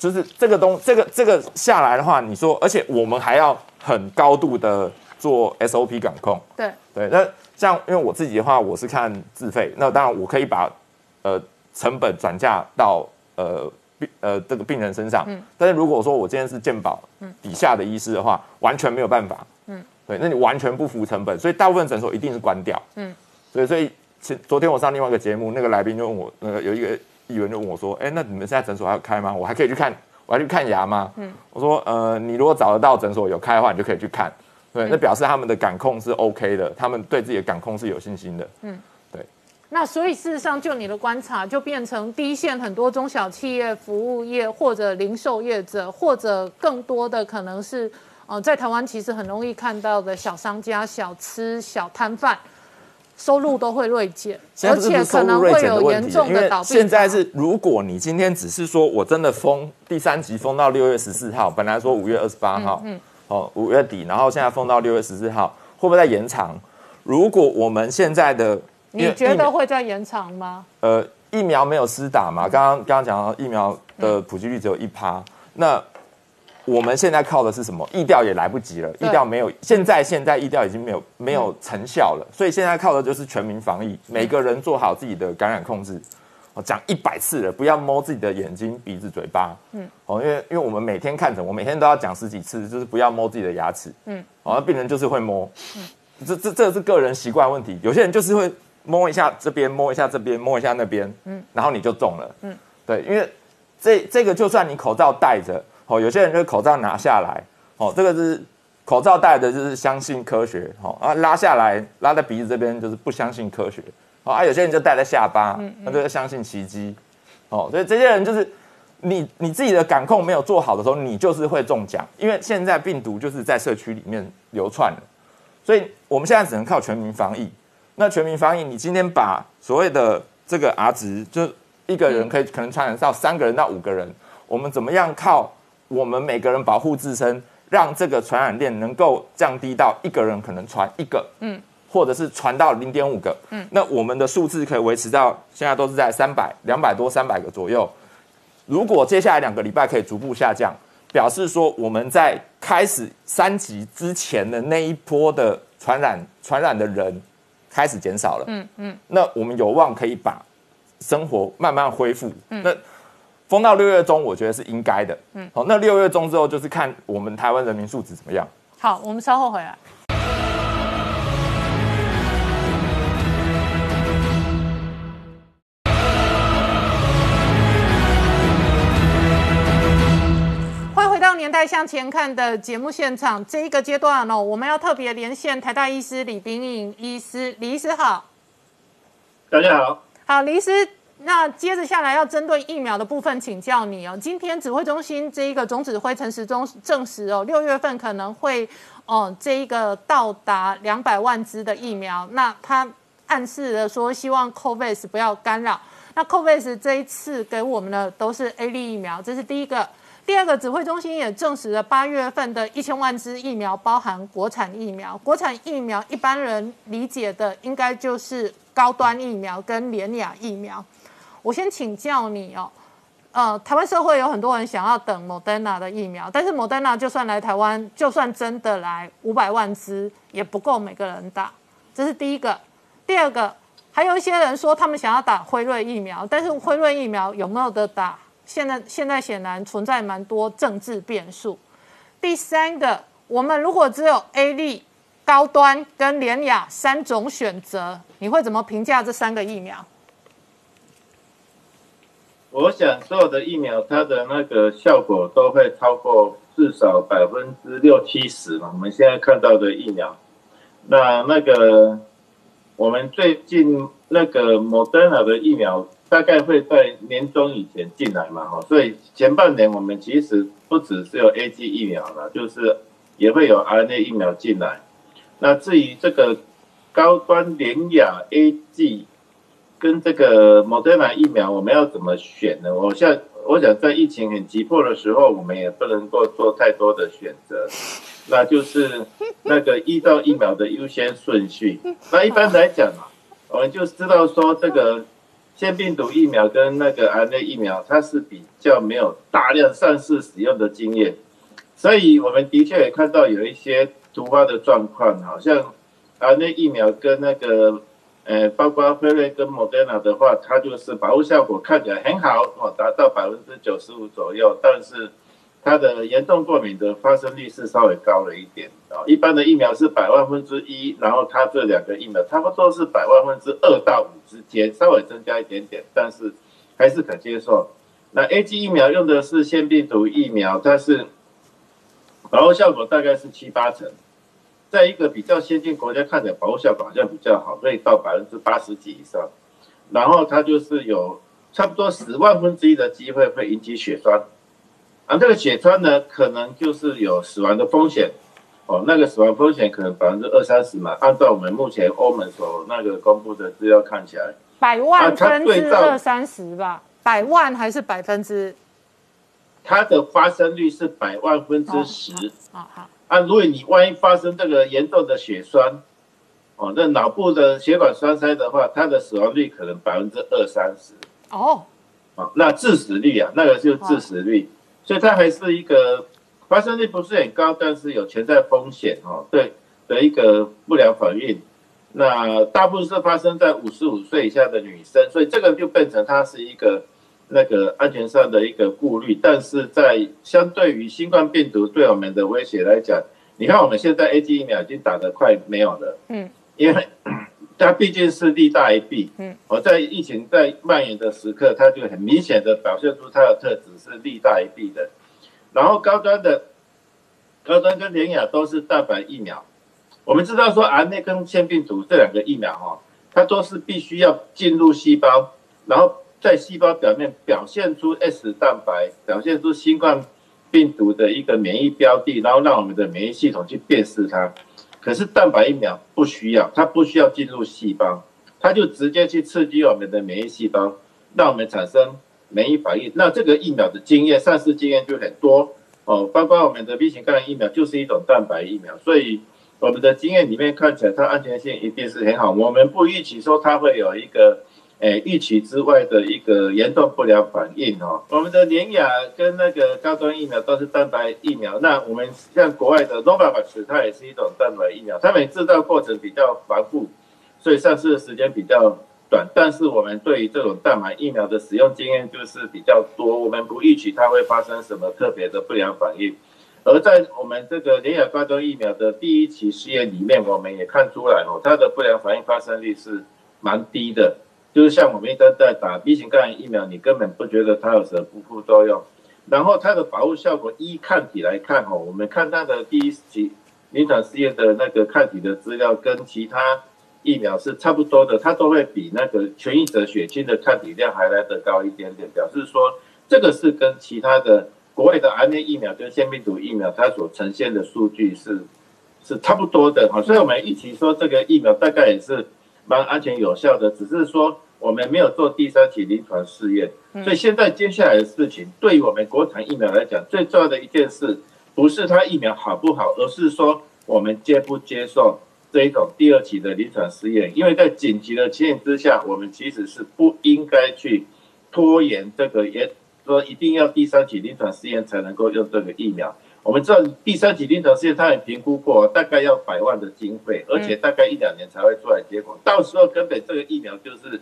就是这个东，这个这个下来的话，你说，而且我们还要很高度的做 SOP 管控。对对，那像因为我自己的话，我是看自费，那当然我可以把呃成本转嫁到呃病呃这个病人身上。嗯。但是如果说我今天是健保底下的医师的话，完全没有办法。嗯。对，那你完全不服成本，所以大部分诊所一定是关掉。嗯。所以所以前昨天我上另外一个节目，那个来宾就问我，那个有一个。议员就问我说：“哎，那你们现在诊所还有开吗？我还可以去看，我还去看牙吗？”嗯，我说：“呃，你如果找得到诊所有开的话，你就可以去看。对，那表示他们的感控是 OK 的，他们对自己的感控是有信心的。嗯，对。那所以事实上，就你的观察，就变成第一线很多中小企业、服务业或者零售业者，或者更多的可能是，呃，在台湾其实很容易看到的小商家、小吃、小摊贩。”收入都会锐减，而且可能会有严重的倒闭。现在是，如果你今天只是说我真的封第三级封到六月十四号，本来说五月二十八号，嗯，哦，五月底，然后现在封到六月十四号，会不会再延长？如果我们现在的你觉得会再延长吗？呃疫苗没有施打嘛，刚刚刚刚讲到疫苗的普及率只有一趴，那我们现在靠的是什么？疫调也来不及了，疫调没有，现在现在疫调已经没有没有成效了，所以现在靠的就是全民防疫，每个人做好自己的感染控制。我讲一百次了，不要摸自己的眼睛、鼻子、嘴巴。嗯，哦，因为因为我们每天看诊，我每天都要讲十几次，就是不要摸自己的牙齿。嗯，哦，那病人就是会摸。嗯，这这这是个人习惯问题，有些人就是会摸一下这边，摸一下这边，摸一下那边。嗯，然后你就中了。嗯，对，因为这这个就算你口罩戴着，哦，有些人就是口罩拿下来，哦，这个是口罩戴的就是相信科学，哦啊拉下来拉在鼻子这边就是不相信科学，哦啊有些人就戴在下巴，那就是相信奇迹，哦，所以这些人就是你你自己的感控没有做好的时候，你就是会中奖，因为现在病毒就是在社区里面流窜了，所以我们现在只能靠全民防疫。那全民防疫，你今天把所谓的这个 R 值，就一个人可以可能传染到三个人到五个人，我们怎么样靠我们每个人保护自身，让这个传染链能够降低到一个人可能传一个，嗯，或者是传到零点五个，嗯，那我们的数字可以维持到现在都是在三百、两百多、三百个左右。如果接下来两个礼拜可以逐步下降，表示说我们在开始三级之前的那一波的传染传染的人开始减少了，嗯嗯，那我们有望可以把生活慢慢恢复。那封到六月中，我觉得是应该的。嗯，好，那六月中之后就是看我们台湾人民素质怎么样。好，我们稍后回来。欢迎回到《年代向前看》的节目现场。这一个阶段呢，我们要特别连线台大医师李炳颖医师，李医师好。大家好，好，李医师，那接着下来要针对疫苗的部分请教你哦。今天指挥中心这一个总指挥陈时中证实哦，六月份可能会哦这一个到达两百万支的疫苗。那他暗示了说，希望 COVAX 不要干扰。那 COVAX 这一次给我们的都是 A 粒疫苗，这是第一个。第二个，指挥中心也证实了八月份的一千万支疫苗包含国产疫苗。国产疫苗一般人理解的应该就是高端疫苗跟联雅疫苗。我先请教你哦，呃，台湾社会有很多人想要等 Moderna 的疫苗，但是 Moderna 就算来台湾，就算真的来五百万支，也不够每个人打。这是第一个。第二个，还有一些人说他们想要打辉瑞疫苗，但是辉瑞疫苗有没有得打？现在现在显然存在蛮多政治变数。第三个，我们如果只有 A 粒、高端跟联雅三种选择，你会怎么评价这三个疫苗？我想做的疫苗它的那个效果都会超过至少百分之六七十嘛。我们现在看到的疫苗，那那个我们最近那个 Moderna 的疫苗。大概会在年中以前进来嘛，哈，所以前半年我们其实不只是有 A G 疫苗了，就是也会有 R N A 疫苗进来。那至于这个高端联雅 A G 跟这个 Moderna 疫苗，我们要怎么选呢？我想，我想在疫情很急迫的时候，我们也不能够做太多的选择，那就是那个依照疫苗的优先顺序。那一般来讲啊，我们就知道说这个。腺病毒疫苗跟那个 RNA 疫苗，它是比较没有大量上市使用的经验，所以我们的确也看到有一些突发的状况，好像 RNA 疫苗跟那个呃，包括辉瑞跟 Moderna 的话，它就是保护效果看起来很好哦，达到百分之九十五左右，但是。它的严重过敏的发生率是稍微高了一点啊，一般的疫苗是百万分之一，然后它这两个疫苗差不多是百万分之二到五之间，稍微增加一点点，但是还是可接受。那 A G 疫苗用的是腺病毒疫苗，它是保护效果大概是七八成，在一个比较先进国家看起来保护效果好像比较好，可以到百分之八十几以上。然后它就是有差不多十万分之一的机会会引起血栓。啊，这个血栓呢，可能就是有死亡的风险，哦，那个死亡风险可能百分之二三十嘛。按照我们目前欧盟所那个公布的资料看起来，百万分之二三十吧，百万还是百分之？它的发生率是百万分之十。好好。啊，如果你万一发生这个严重的血栓，哦，那脑部的血管栓塞的话，它的死亡率可能百分之二三十。哦，啊，那致死率啊，那个就是致死率，所以它还是一个发生率不是很高，但是有潜在风险哦，对的一个不良反应。那大部分是发生在五十五岁以下的女生，所以这个就变成它是一个那个安全上的一个顾虑。但是在相对于新冠病毒对我们的威胁来讲，你看我们现在 A G 疫苗已经打得快没有了，嗯，因为它毕竟是利大于弊，嗯，我在疫情在蔓延的时刻，它就很明显的表现出它的特质是利大于弊的。然后高端的高端跟联雅都是蛋白疫苗。我们知道说，R N A 跟腺病毒这两个疫苗哈，它都是必须要进入细胞，然后在细胞表面表现出 S 蛋白，表现出新冠病毒的一个免疫标的，然后让我们的免疫系统去辨识它。可是蛋白疫苗不需要，它不需要进入细胞，它就直接去刺激我们的免疫细胞，让我们产生免疫反应。那这个疫苗的经验，上市经验就很多哦，包括我们的 B 型肝炎疫苗就是一种蛋白疫苗，所以。我们的经验里面看起来，它安全性一定是很好。我们不预期说它会有一个，诶，预期之外的一个严重不良反应哦。我们的联雅跟那个高端疫苗都是蛋白疫苗，那我们像国外的 n o v a v a 它也是一种蛋白疫苗，它们制造过程比较繁复，所以上市的时间比较短。但是我们对于这种蛋白疫苗的使用经验就是比较多，我们不预期它会发生什么特别的不良反应。而在我们这个联雅高端疫苗的第一期试验里面，我们也看出来哦，它的不良反应发生率是蛮低的。就是像我们一般在打 B 型肝炎疫苗，你根本不觉得它有什么副作用。然后它的保护效果依抗体来看哦，我们看它的第一期临床试验的那个抗体的资料，跟其他疫苗是差不多的，它都会比那个全益者血清的抗体量还来得高一点点，表示说这个是跟其他的。国外的 RNA 疫苗跟腺病毒疫苗，它所呈现的数据是是差不多的哈，所以我们一起说这个疫苗大概也是蛮安全有效的，只是说我们没有做第三期临床试验，所以现在接下来的事情，对于我们国产疫苗来讲，最重要的一件事，不是它疫苗好不好，而是说我们接不接受这一种第二期的临床试验，因为在紧急的情形之下，我们其实是不应该去拖延这个也。说一定要第三期临床试验才能够用这个疫苗。我们知道第三期临床试验，他也评估过，大概要百万的经费，而且大概一两年才会出来结果。到时候根本这个疫苗就是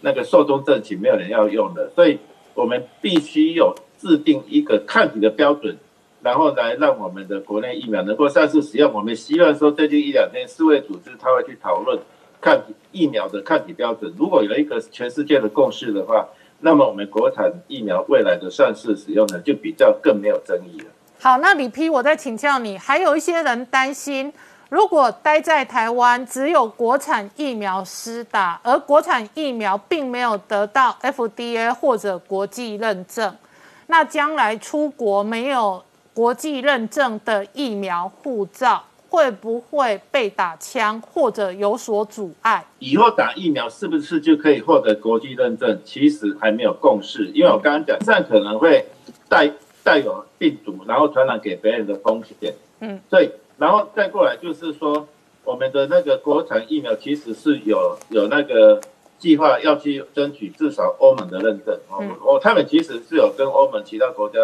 那个寿终正寝，没有人要用的。所以我们必须有制定一个抗体的标准，然后来让我们的国内疫苗能够上市使用。我们希望说最近一两天世卫组织他会去讨论抗体疫苗的抗体标准。如果有一个全世界的共识的话。那么我们国产疫苗未来的上市使用呢，就比较更没有争议了。好，那李批，我再请教你，还有一些人担心，如果待在台湾，只有国产疫苗施打，而国产疫苗并没有得到 FDA 或者国际认证，那将来出国没有国际认证的疫苗护照。会不会被打枪或者有所阻碍？以后打疫苗是不是就可以获得国际认证？其实还没有共识，因为我刚刚讲，这样可能会带带有病毒，然后传染给别人的风险。嗯，所以然后再过来就是说，我们的那个国产疫苗其实是有有那个计划要去争取至少欧盟的认证。嗯，哦，他们其实是有跟欧盟其他国家。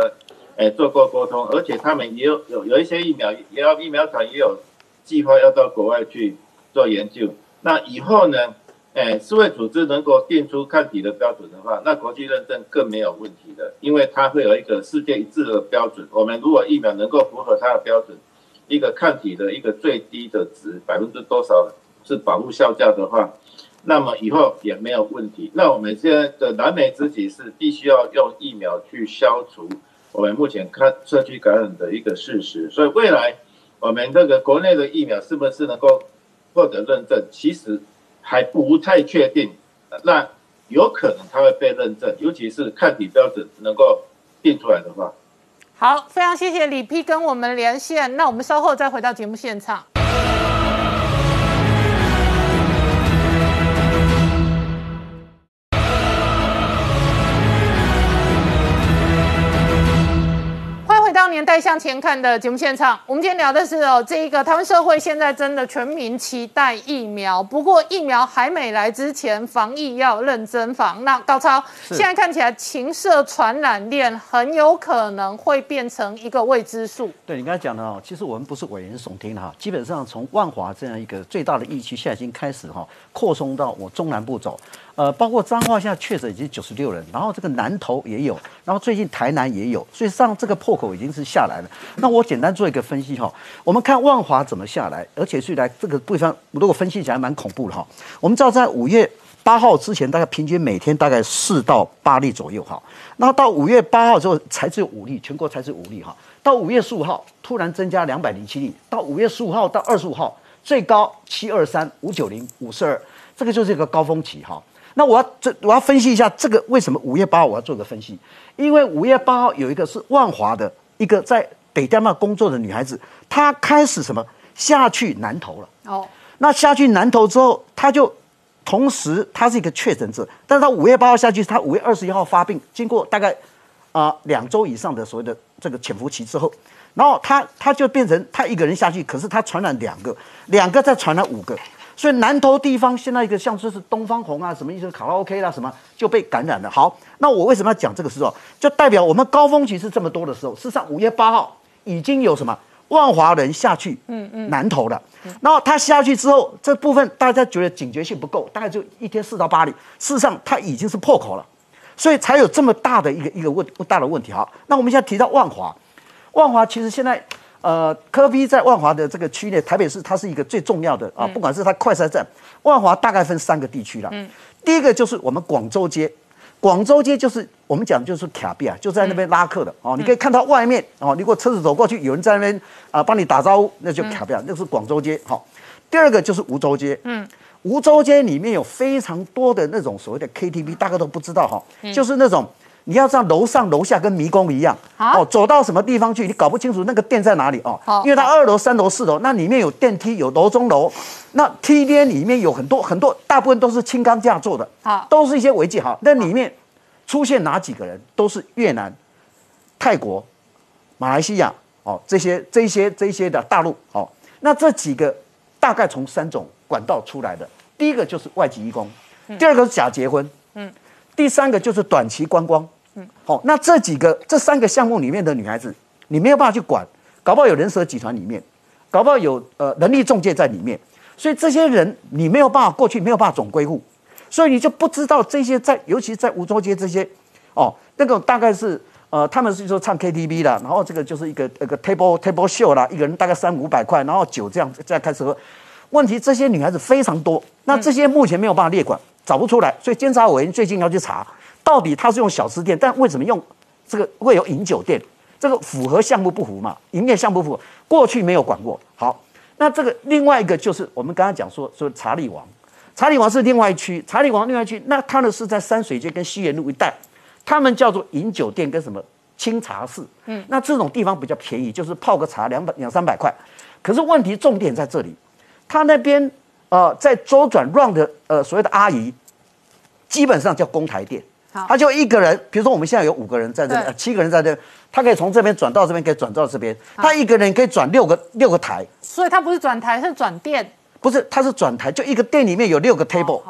哎，做过沟通，而且他们也有有有一些疫苗，也要疫苗厂也有计划要到国外去做研究。那以后呢？哎，世卫组织能够定出抗体的标准的话，那国际认证更没有问题的，因为它会有一个世界一致的标准。我们如果疫苗能够符合它的标准，一个抗体的一个最低的值百分之多少是保护效价的话，那么以后也没有问题。那我们现在的燃眉之急是必须要用疫苗去消除。我们目前看社区感染的一个事实，所以未来我们这个国内的疫苗是不是能够获得认证，其实还不太确定。那有可能它会被认证，尤其是抗体标准能够定出来的话。好，非常谢谢李 P 跟我们连线，那我们稍后再回到节目现场。年代代向前看的节目现场，我们今天聊的是哦，这一个台湾社会现在真的全民期待疫苗，不过疫苗还没来之前，防疫要认真防。那高超现在看起来，情色传染链很有可能会变成一个未知数。对你刚才讲的哦，其实我们不是危言耸听哈，基本上从万华这样一个最大的疫区，现在已经开始哈扩充到我中南部走。呃，包括彰化现在确诊已经九十六人，然后这个南投也有，然后最近台南也有，所以上这个破口已经是下来了。那我简单做一个分析哈，我们看万华怎么下来，而且是来这个部分如果分析起来蛮恐怖的哈。我们知道在五月八号之前，大概平均每天大概四到八例左右哈，那到五月八号之后才只有五例，全国才只有五例哈。到五月十五号突然增加两百零七例，到五月十五号到二十五号最高七二三五九零五四二，这个就是一个高峰期哈。那我要这我要分析一下这个为什么五月八号我要做个分析，因为五月八号有一个是万华的一个在北加那工作的女孩子，她开始什么？下去南投了。哦，那下去南投之后，她就同时她是一个确诊者，但是她五月八号下去，她五月二十一号发病，经过大概啊两周以上的所谓的这个潜伏期之后，然后她她就变成她一个人下去，可是她传染两个，两个再传染五个。所以南投地方现在一个像说是东方红啊，什么意思？卡拉 OK 啦，什么就被感染了。好，那我为什么要讲这个事哦？就代表我们高峰期是这么多的时候。事实上，五月八号已经有什么万华人下去，嗯嗯，南投了。然后他下去之后，这部分大家觉得警觉性不够，大概就一天四到八例。事实上，他已经是破口了，所以才有这么大的一个一个问大的问题。好，那我们现在提到万华，万华其实现在。呃，科比在万华的这个区内，台北市它是一个最重要的啊，不管是它快筛站，万华大概分三个地区了。嗯，第一个就是我们广州街，广州街就是我们讲就是卡比啊，就在那边拉客的哦。你可以看到外面哦，你如果车子走过去，有人在那边啊帮你打招呼，那就卡比啊，那是广州街。好，第二个就是梧州街。嗯，梧州街里面有非常多的那种所谓的 KTV，大家都不知道哈，就是那种。你要像楼上楼下跟迷宫一样哦，走到什么地方去，你搞不清楚那个店在哪里哦。因为它二楼、三楼、四楼，那里面有电梯，有楼中楼，那梯间里面有很多很多，大部分都是轻钢架做的，好，都是一些违建。好，那里面出现哪几个人？都是越南、泰国、马来西亚哦，这些这些这些的大陆哦。那这几个大概从三种管道出来的，第一个就是外籍义工，第二个是假结婚，嗯，第三个就是短期观光。嗯，好，那这几个这三个项目里面的女孩子，你没有办法去管，搞不好有人蛇集团里面，搞不好有呃人力中介在里面，所以这些人你没有办法过去，没有办法总归户，所以你就不知道这些在，尤其在梧州街这些，哦，那个大概是呃他们是说唱 KTV 的，然后这个就是一个那个 table table show 啦，一个人大概三五百块，然后酒这样再开始喝，问题这些女孩子非常多，那这些目前没有办法列管，找不出来，所以监察委员最近要去查。到底他是用小吃店，但为什么用这个会有饮酒店？这个符合项目不符嘛？营业项目不符，过去没有管过。好，那这个另外一个就是我们刚刚讲说说查理王，查理王是另外一区，查理王另外一区，那他呢是在山水街跟西园路一带，他们叫做饮酒店跟什么清茶室。嗯，那这种地方比较便宜，就是泡个茶两百两三百块。可是问题重点在这里，他那边呃在周转 round 的呃所谓的阿姨，基本上叫公台店。他就一个人，比如说我们现在有五个人在这边，七个人在这，他可以从这边转到这边，可以转到这边。他一个人可以转六个六个台，所以他不是转台，是转店。不是，他是转台，就一个店里面有六个 table，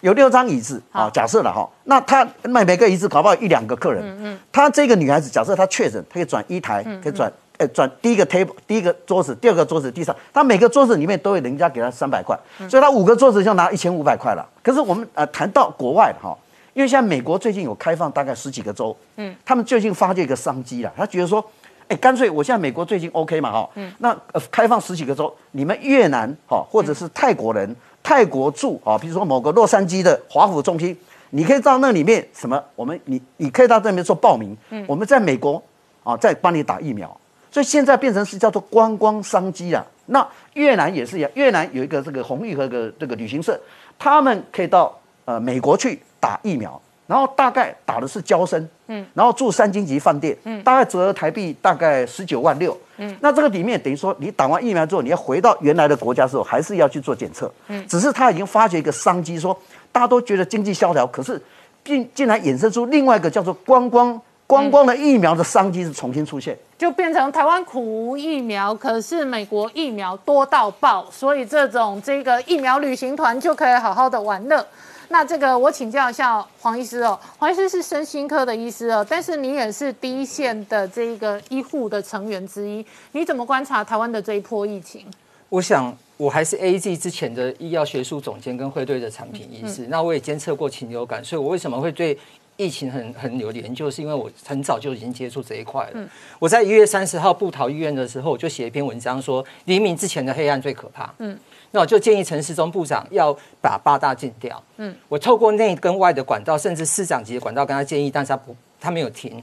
有六张椅子啊。假设了哈，那他每每个椅子搞不好一两个客人。嗯嗯。他这个女孩子，假设她确诊，她可以转一台，可以转，呃，转第一个 table，第一个桌子，第二个桌子，第三，他每个桌子里面都有人家给他三百块，所以他五个桌子就拿一千五百块了。可是我们呃谈到国外哈。因为现在美国最近有开放大概十几个州，嗯，他们最近发现一个商机了，他觉得说，哎，干脆我现在美国最近 OK 嘛，哈，嗯，那呃开放十几个州，你们越南哈或者是泰国人，泰国住啊，比如说某个洛杉矶的华府中心，你可以到那里面什么，我们你你可以到这边做报名，嗯，我们在美国啊再帮你打疫苗，所以现在变成是叫做观光商机了。那越南也是一样，越南有一个这个红玉和个这个旅行社，他们可以到呃美国去。打疫苗，然后大概打的是交身，嗯，然后住三星级饭店，嗯，大概折合台币大概十九万六，嗯，那这个里面等于说你打完疫苗之后，你要回到原来的国家时候，还是要去做检测，嗯，只是他已经发觉一个商机，说大家都觉得经济萧条，可是竟竟然衍生出另外一个叫做观光光光的疫苗的商机是重新出现。就变成台湾苦无疫苗，可是美国疫苗多到爆，所以这种这个疫苗旅行团就可以好好的玩乐。那这个我请教一下黄医师哦，黄医师是身心科的医师哦，但是你也是第一线的这一个医护的成员之一，你怎么观察台湾的这一波疫情？我想我还是 A G 之前的医药学术总监跟汇队的产品医师，那我也监测过禽流感，所以我为什么会对疫情很很有研究，是因为我很早就已经接触这一块了。我在一月三十号布桃医院的时候，我就写一篇文章说，黎明之前的黑暗最可怕。嗯。那我就建议陈时中部长要把八大禁掉。嗯，我透过内跟外的管道，甚至市长级的管道跟他建议，但是他不，他没有停。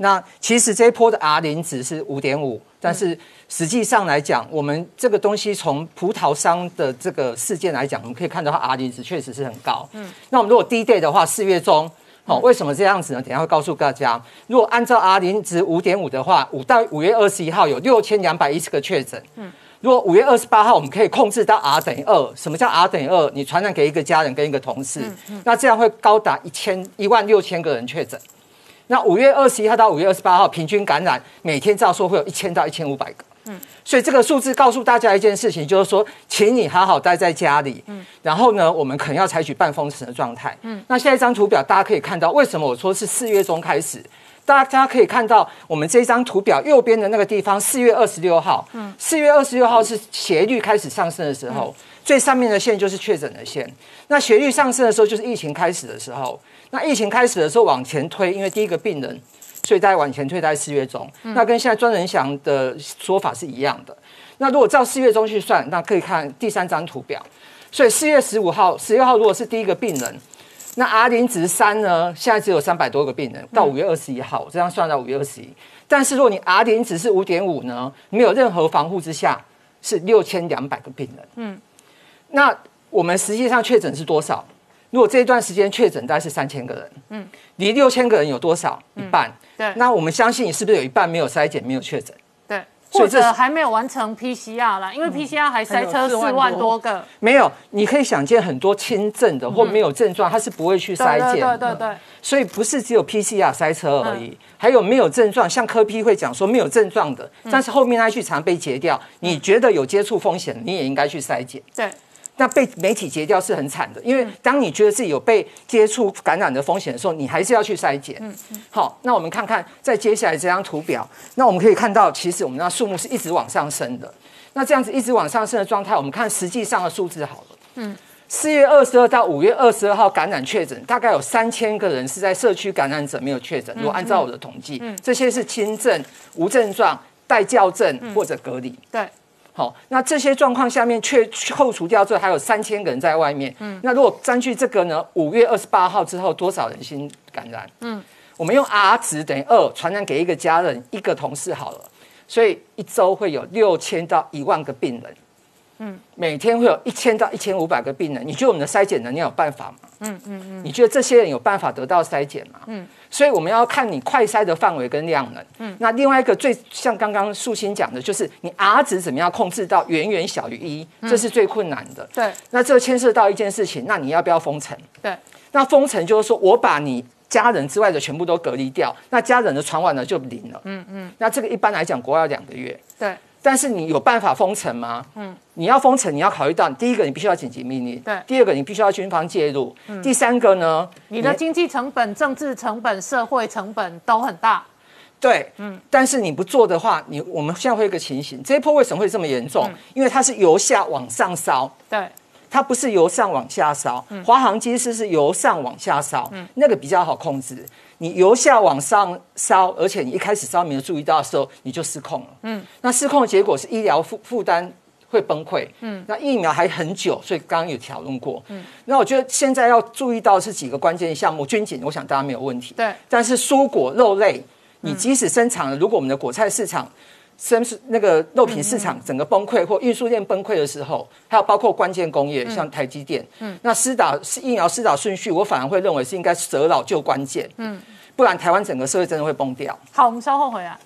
那其实这一波的 R 零值是五点五，但是实际上来讲，我们这个东西从葡萄商的这个事件来讲，我们可以看到它 R 零值确实是很高。嗯，那我们如果低 day 的话，四月中，哦，为什么这样子呢？等下会告诉大家。如果按照 R 零值五点五的话，五到五月二十一号有六千两百一十个确诊。嗯。如果五月二十八号我们可以控制到 R 等于二，什么叫 R 等于二？你传染给一个家人跟一个同事，那这样会高达一千一万六千个人确诊。那五月二十一号到五月二十八号平均感染每天照说会有一千到一千五百个。嗯，所以这个数字告诉大家一件事情，就是说，请你好好待在家里。嗯，然后呢，我们可能要采取半封城的状态。嗯，那下一张图表大家可以看到，为什么我说是四月中开始？大家可以看到，我们这张图表右边的那个地方，四月二十六号，嗯，四月二十六号是斜率开始上升的时候，最上面的线就是确诊的线。那斜率上升的时候，就是疫情开始的时候。那疫情开始的时候往前推，因为第一个病人，所以大家往前推在四月中。那跟现在庄仁祥的说法是一样的。那如果照四月中去算，那可以看第三张图表。所以四月十五号、十六号如果是第一个病人。那 R 零值三呢？现在只有三百多个病人，到五月二十一号，这样算到五月二十一。但是如果你 R 零值是五点五呢？没有任何防护之下，是六千两百个病人。嗯，那我们实际上确诊是多少？如果这一段时间确诊大概是三千个人，嗯，离六千个人有多少？一半。对。那我们相信你，是不是有一半没有筛检，没有确诊？或者还没有完成 PCR 啦，因为 PCR 还塞车四万多个。没有，你可以想见很多轻症的或没有症状，他是不会去筛检。对对对。所以不是只有 PCR 塞车而已，还有没有症状，像科批会讲说没有症状的，但是后面那一句常被截掉。你觉得有接触风险，你也应该去筛检。对。那被媒体截掉是很惨的，因为当你觉得自己有被接触感染的风险的时候，你还是要去筛检。嗯嗯。好，那我们看看在接下来这张图表，那我们可以看到，其实我们那数目是一直往上升的。那这样子一直往上升的状态，我们看实际上的数字好了。嗯。四月二十二到五月二十二号感染确诊，大概有三千个人是在社区感染者没有确诊。如果按照我的统计，这些是轻症、无症状、带校正或者隔离。对。好，那这些状况下面却扣除掉之后，还有三千个人在外面。嗯，那如果占据这个呢？五月二十八号之后，多少人新感染？嗯，我们用 R 值等于二，传染给一个家人、一个同事好了，所以一周会有六千到一万个病人。嗯，每天会有一千到一千五百个病人，你觉得我们的筛检能力有办法吗？嗯嗯嗯，你觉得这些人有办法得到筛检吗？嗯，所以我们要看你快筛的范围跟量能。嗯，那另外一个最像刚刚素心讲的，就是你 R 值怎么样控制到远远小于一，这是最困难的。对，那这牵涉到一件事情，那你要不要封城？对，那封城就是说我把你家人之外的全部都隔离掉，那家人的传完了就零了。嗯嗯，那这个一般来讲，国要两个月。对。但是你有办法封城吗？嗯，你要封城，你要考虑到第一个，你必须要紧急命令；对，第二个，你必须要军方介入；嗯第三个呢，你的经济成本、政治成本、社会成本都很大。对，嗯，但是你不做的话，你我们现在会有一个情形，这一波为什么会这么严重？因为它是由下往上烧。对。它不是由上往下烧，华航机师是由上往下烧，嗯那个比较好控制。你由下往上烧，而且你一开始烧没有注意到的时候，你就失控了。嗯，那失控的结果是医疗负负担会崩溃。嗯，那疫苗还很久，所以刚刚有讨论过。嗯，那我觉得现在要注意到是几个关键项目，军警我想大家没有问题。对，但是蔬果肉类，你即使生产了，如果我们的果菜市场。生是那个肉品市场整个崩溃或运输链崩溃的时候，还有包括关键工业，像台积电，嗯，那施打是疫苗施打顺序，我反而会认为是应该舍老救关键，嗯，不然台湾整个社会真的会崩掉。好，我们稍后回来。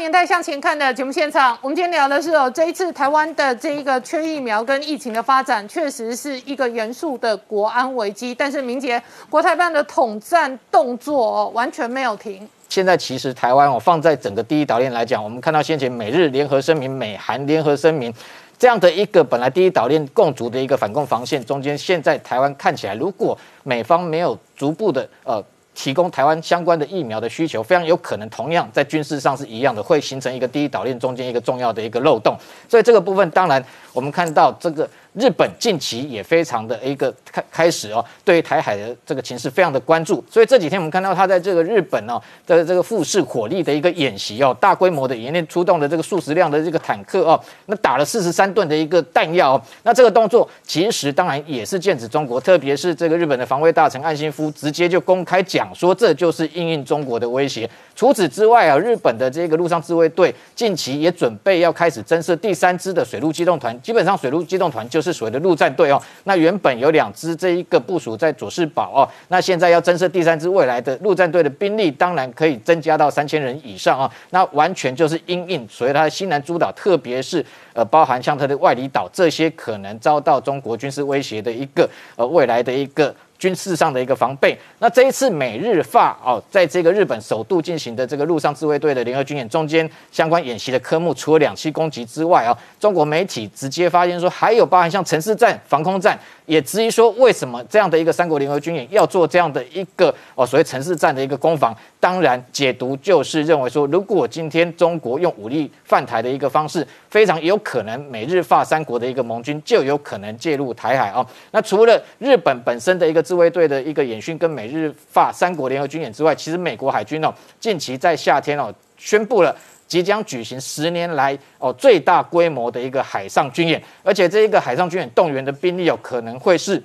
年代向前看的节目现场，我们今天聊的是哦，这一次台湾的这一个缺疫苗跟疫情的发展，确实是一个严肃的国安危机。但是明杰国台办的统战动作哦，完全没有停。现在其实台湾哦，放在整个第一岛链来讲，我们看到先前美日联合声明、美韩联合声明这样的一个本来第一岛链共筑的一个反共防线中间，现在台湾看起来，如果美方没有逐步的呃。提供台湾相关的疫苗的需求，非常有可能同样在军事上是一样的，会形成一个第一岛链中间一个重要的一个漏洞。所以这个部分，当然我们看到这个。日本近期也非常的一个开开始哦，对于台海的这个情势非常的关注，所以这几天我们看到他在这个日本哦的这个富士火力的一个演习哦，大规模的演练出动的这个数十辆的这个坦克哦，那打了四十三吨的一个弹药哦，那这个动作其实当然也是剑指中国，特别是这个日本的防卫大臣岸信夫直接就公开讲说，这就是应应中国的威胁。除此之外啊，日本的这个陆上自卫队近期也准备要开始增设第三支的水陆机动团，基本上水陆机动团就。是所谓的陆战队哦，那原本有两支，这一个部署在佐世保哦，那现在要增设第三支，未来的陆战队的兵力当然可以增加到三千人以上啊，那完全就是因应所谓它的西南诸岛，特别是呃包含像它的外里岛这些可能遭到中国军事威胁的一个呃未来的一个。军事上的一个防备。那这一次美日法哦，在这个日本首度进行的这个陆上自卫队的联合军演中间，相关演习的科目，除了两栖攻击之外啊，中国媒体直接发现说，还有包含像城市战、防空战。也质疑说，为什么这样的一个三国联合军演要做这样的一个哦所谓城市战的一个攻防？当然，解读就是认为说，如果今天中国用武力犯台的一个方式，非常有可能美日法三国的一个盟军就有可能介入台海哦。那除了日本本身的一个自卫队的一个演训跟美日法三国联合军演之外，其实美国海军哦近期在夏天哦宣布了。即将举行十年来哦最大规模的一个海上军演，而且这一个海上军演动员的兵力有可能会是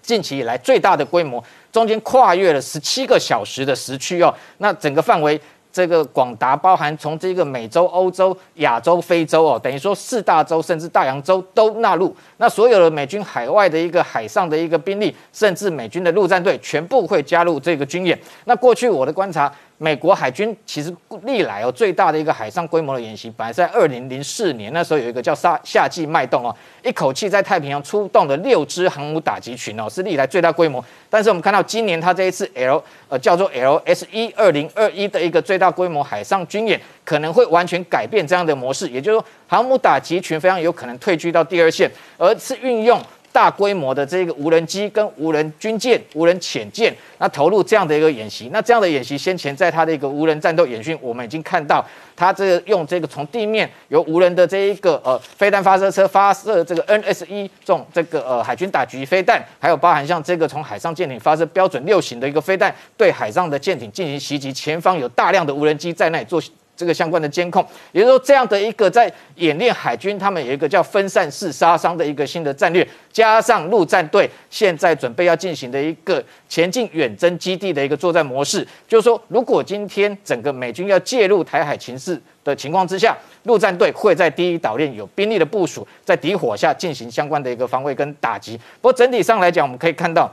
近期以来最大的规模，中间跨越了十七个小时的时区哦，那整个范围这个广达包含从这个美洲、欧洲、亚洲、非洲哦，等于说四大洲甚至大洋洲都纳入，那所有的美军海外的一个海上的一个兵力，甚至美军的陆战队全部会加入这个军演。那过去我的观察。美国海军其实历来哦最大的一个海上规模的演习，本来在二零零四年那时候有一个叫夏夏季脉动哦，一口气在太平洋出动的六支航母打击群哦，是历来最大规模。但是我们看到今年它这一次 L 呃叫做 LS 一二零二一的一个最大规模海上军演，可能会完全改变这样的模式，也就是说航母打击群非常有可能退居到第二线，而是运用。大规模的这个无人机跟无人军舰、无人潜舰，那投入这样的一个演习，那这样的演习先前在它的一个无人战斗演训，我们已经看到它这个用这个从地面由无人的这一个呃飞弹发射车发射这个 NS 一这种这个呃海军打击飞弹，还有包含像这个从海上舰艇发射标准六型的一个飞弹，对海上的舰艇进行袭击，前方有大量的无人机在那里做。这个相关的监控，也就是说，这样的一个在演练海军，他们有一个叫分散式杀伤的一个新的战略，加上陆战队现在准备要进行的一个前进远征基地的一个作战模式，就是说，如果今天整个美军要介入台海情势的情况之下，陆战队会在第一岛链有兵力的部署，在敌火下进行相关的一个防卫跟打击。不过整体上来讲，我们可以看到。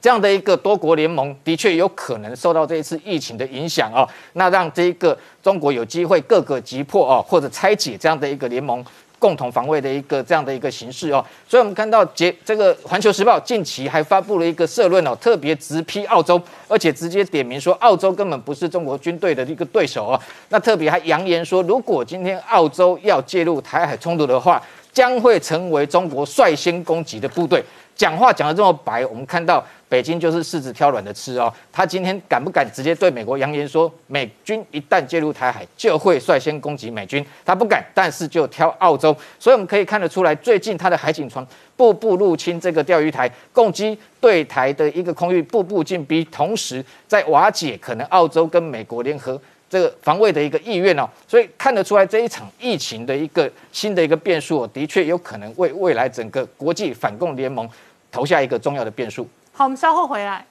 这样的一个多国联盟的确有可能受到这一次疫情的影响哦，那让这一个中国有机会各个击破哦，或者拆解这样的一个联盟共同防卫的一个这样的一个形式哦。所以我们看到结这个《环球时报》近期还发布了一个社论哦，特别直批澳洲，而且直接点名说澳洲根本不是中国军队的一个对手哦。那特别还扬言说，如果今天澳洲要介入台海冲突的话，将会成为中国率先攻击的部队。讲话讲得这么白，我们看到。北京就是柿子挑软的吃哦，他今天敢不敢直接对美国扬言说，美军一旦介入台海就会率先攻击美军？他不敢，但是就挑澳洲，所以我们可以看得出来，最近他的海警船步步入侵这个钓鱼台，攻击对台的一个空域步步进逼，同时在瓦解可能澳洲跟美国联合这个防卫的一个意愿哦，所以看得出来这一场疫情的一个新的一个变数，的确有可能为未来整个国际反共联盟投下一个重要的变数。好，我们稍后回来。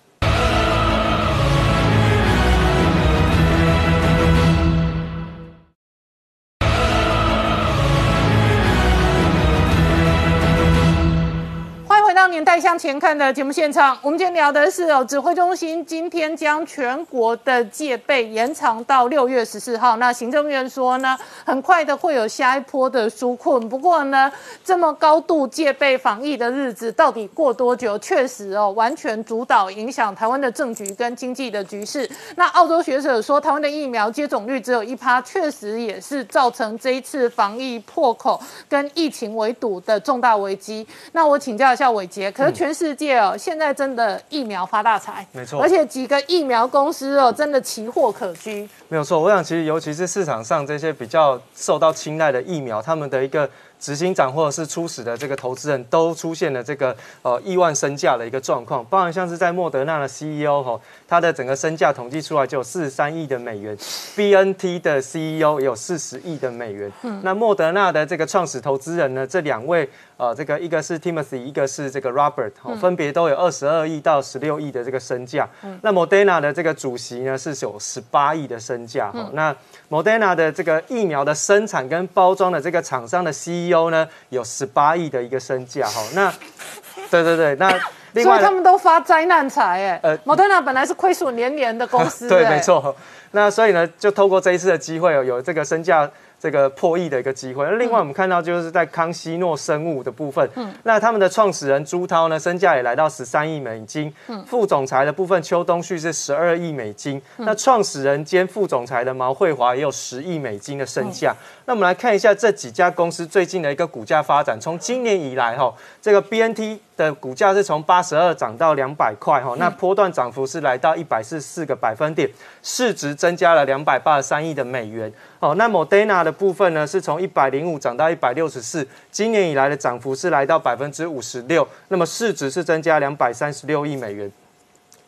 年代。代向前看的节目现场，我们今天聊的是哦，指挥中心今天将全国的戒备延长到六月十四号。那行政院说呢，很快的会有下一波的纾困。不过呢，这么高度戒备防疫的日子到底过多久？确实哦，完全主导影响台湾的政局跟经济的局势。那澳洲学者说，台湾的疫苗接种率只有一趴，确实也是造成这一次防疫破口跟疫情围堵的重大危机。那我请教一下伟杰，可是全世界哦，现在真的疫苗发大财，没错而且几个疫苗公司哦，真的奇货可居。没有错，我想其实尤其是市场上这些比较受到青睐的疫苗，他们的一个执行长或者是初始的这个投资人都出现了这个呃亿万身价的一个状况，包含像是在莫德纳的 CEO 哈，他的整个身价统计出来就有四十三亿的美元，BNT 的 CEO 也有四十亿的美元。那莫德纳的这个创始投资人呢，这两位呃，这个一个是 Timothy，一个是这个 Robert，、哦、分别都有二十二亿到十六亿的这个身价。那 Moderna 的这个主席呢是有十八亿的身价。哈、那 Moderna 的这个疫苗的生产跟包装的这个厂商的 CEO 呢有十八亿的一个身价。哈、那 对对对，那另外他们都发灾难财哎。呃，Moderna 本来是亏损连连的公司，对，哎没。错。那所以呢，就透过这一次的机会哦，有这个身价这个破亿的一个机会。另外我们看到就是在康希诺生物的部分，嗯，那他们的创始人朱涛呢，身价也来到十三亿美金，嗯，副总裁的部分邱东旭是十二亿美金，那创始人兼副总裁的毛慧华也有十亿美金的身价。那我们来看一下这几家公司最近的一个股价发展，从今年以来哈，这个 BNT 的股价是从八十二涨到两百块哈，那波段涨幅是来到一百四十四个百分点，市值增加了两百八十三亿的美元哦。那 Moderna 的部分呢，是从一百零五涨到一百六十四，今年以来的涨幅是来到百分之五十六，那么市值是增加两百三十六亿美元。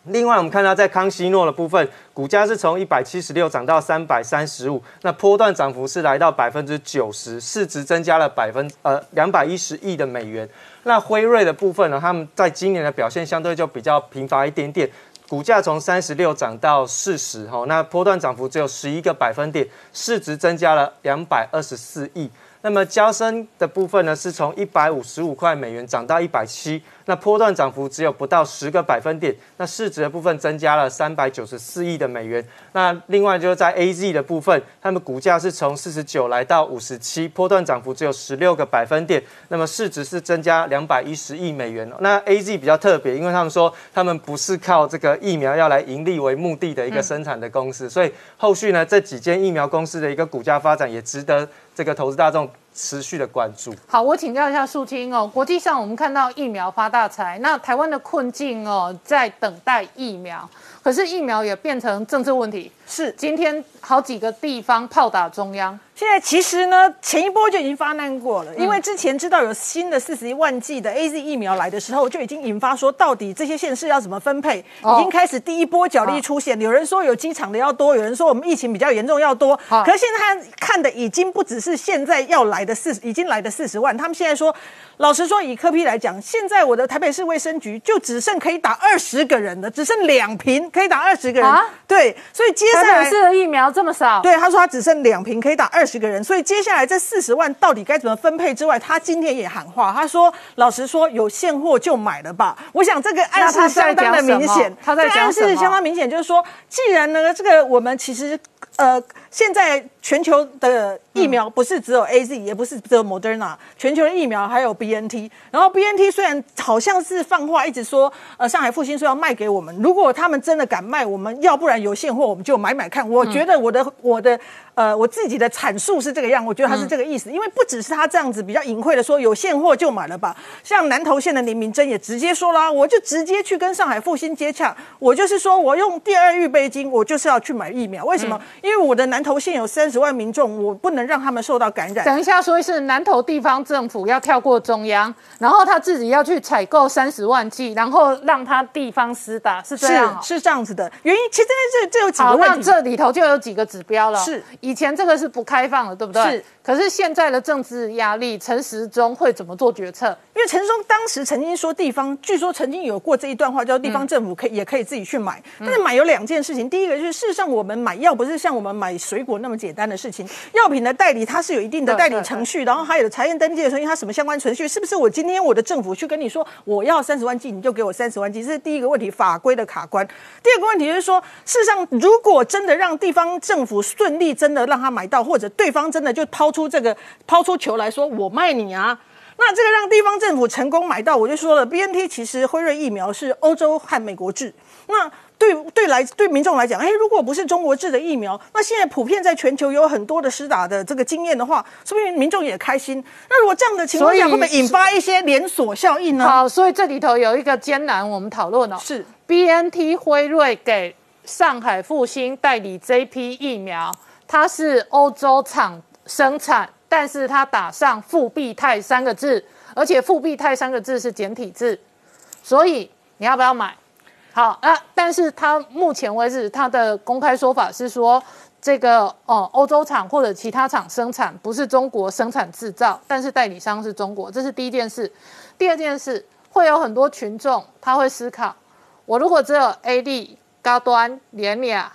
另外，我们看到在康希诺的部分，股价是从一百七十六涨到三百三十五，那波段涨幅是来到百分之九十，市值增加了百分呃两百一十亿的美元。那辉瑞的部分呢，他们在今年的表现相对就比较贫乏一点点，股价从三十六涨到四十，哈，那波段涨幅只有十一个百分点，市值增加了两百二十四亿。那么交生的部分呢，是从一百五十五块美元涨到一百七，那波段涨幅只有不到十个百分点，那市值的部分增加了三百九十四亿的美元。那另外就是在 A Z 的部分，他们股价是从四十九来到五十七，波段涨幅只有十六个百分点，那么市值是增加两百一十亿美元。那 A Z 比较特别，因为他们说他们不是靠这个疫苗要来盈利为目的的一个生产的公司，所以后续呢这几间疫苗公司的一个股价发展也值得这个投资大众持续的关注。好，我请教一下素清哦。国际上我们看到疫苗发大财，那台湾的困境哦，在等待疫苗，可是疫苗也变成政治问题。是今天好几个地方炮打中央，现在其实呢，前一波就已经发难过了，因为之前知道有新的四十一万剂的 A Z 疫苗来的时候，就已经引发说到底这些县市要怎么分配，哦已经开始第一波角力出现。有人说有机场的要多，有人说我们疫情比较严重要多。好可是现在他看的已经不只是现在要来的四，已经来的四十万。他们现在说，老实说，以科批来讲，现在我的台北市卫生局就只剩可以打二十个人的，只剩两瓶可以打二十个人。啊对，所以接下来台北市的疫苗这么少，对，他说他只剩两瓶可以打二十个人，所以接下来这四十万到底该怎么分配之外，他今天也喊话，他说：“老实说，有现货就买了吧。”我想这个暗示相当的明显，他在讲什么示相当明显，就是说，既然呢，这个我们其实呃，现在全球的疫苗不是只有 A Z，、也不是只有 Moderna，全球的疫苗还有 B N T。然后 B N T 虽然好像是放话一直说，呃，上海复兴说要卖给我们，如果他们真的敢卖，我们要不然有现货我们就买买看。我觉得我的、我的呃我自己的阐述是这个样，我觉得他是这个意思，因为不只是他这样子比较隐晦的说有现货就买了吧，像南投县的林明珍也直接说啦，我就直接去跟上海复兴接洽，我就是说我用第二预备金，我就是要去买疫苗，为什么？因为我的南投县有三十万民众，我不能让他们受到感染。等一下，所以是南投地方政府要跳过中央，然后他自己要去采购三十万剂，然后让他地方施打，是这样、哦。是是这样子的，原因其实这这有几个，问题。那这里头就有几个指标了。是一以前这个是不开放的，对不对？是。可是现在的政治压力，陈时中会怎么做决策？因为陈时中当时曾经说，地方据说曾经有过这一段话，叫地方政府可以、也可以自己去买。但是买有两件事情，第一个就是事实上我们买药不是像我们买水果那么简单的事情，药品的代理它是有一定的代理程序，然后还有查验登记的程序，它什么相关程序，是不是我今天我的政府去跟你说我要三十万剂，你就给我三十万剂？这是第一个问题，法规的卡关。第二个问题就是说，事实上如果真的让地方政府顺利真的让他买到，或者对方真的就抛出这个抛出球来说我卖你啊。那这个让地方政府成功买到，我就说了，B N T 其实辉瑞疫苗是欧洲和美国制。那对对来对民众来讲，哎，如果不是中国制的疫苗，那现在普遍在全球有很多的施打的这个经验的话，说明民众也开心。那如果这样的情况下，会不会引发一些连锁效应呢？好，所以这里头有一个艰难，我们讨论哦，是 B N T 辉瑞给上海复兴代理这批疫苗，它是欧洲厂生产。但是它打上复必泰三个字，而且复必泰三个字是简体字，所以你要不要买？好啊，但是它目前为止它的公开说法是说，这个哦欧洲厂或者其他厂生产不是中国生产制造，但是代理商是中国，这是第一件事。第二件事，会有很多群众他会思考，我如果只有 A D 高端联雅。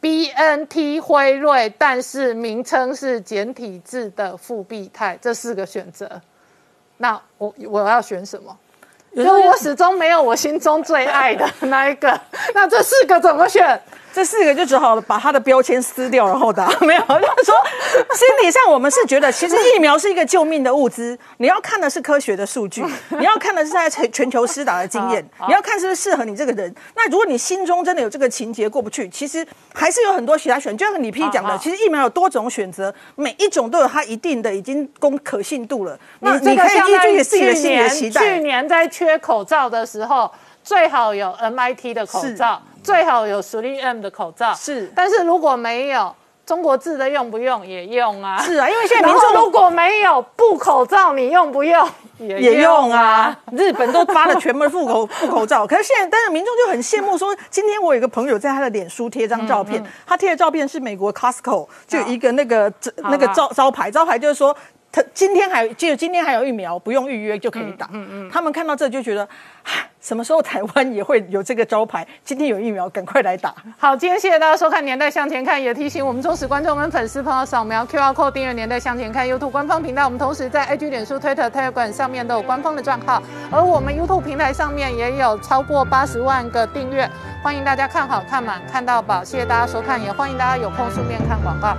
B N T 辉瑞，但是名称是简体字的复必泰，这四个选择，那我我要选什么？因为我始终没有我心中最爱的那一个，那这四个怎么选？这四个就只好把它的标签撕掉，然后打。没有，就是说心理上我们是觉得，其实疫苗是一个救命的物资。你要看的是科学的数据，你要看的是在全全球施打的经验，你要看是不是适合你这个人。那如果你心中真的有这个情节过不去，其实还是有很多其他选。就像李批讲的，其实疫苗有多种选择，每一种都有它一定的已经公可信度了。那你可以依据自己的心理的期待。去年在缺口罩的时候，最好有 MIT 的口罩。最好有 Three M 的口罩。是，但是如果没有中国制的用不用也用啊？是啊，因为现在民众如果没有布口罩，你用不用也用啊？日本都发了全部布口 布口罩，可是现在但是民众就很羡慕，说今天我有一个朋友在他的脸书贴张照片，他贴的照片是美国 Costco 就一个那个那个招招牌，招牌就是说他今天还就今天还有疫苗，不用预约就可以打。嗯嗯，他们看到这就觉得。什么时候台湾也会有这个招牌？今天有疫苗，赶快来打！好，今天谢谢大家收看《年代向前看》，也提醒我们忠实观众跟粉丝朋友扫描 QR Code 订阅《年代向前看》YouTube 官方频道。我们同时在 IG、脸书、Twitter、Telegram 上面都有官方的账号，而我们 YouTube 平台上面也有超过八十万个订阅，欢迎大家看好看满看到宝。谢谢大家收看，也欢迎大家有空顺便看广告。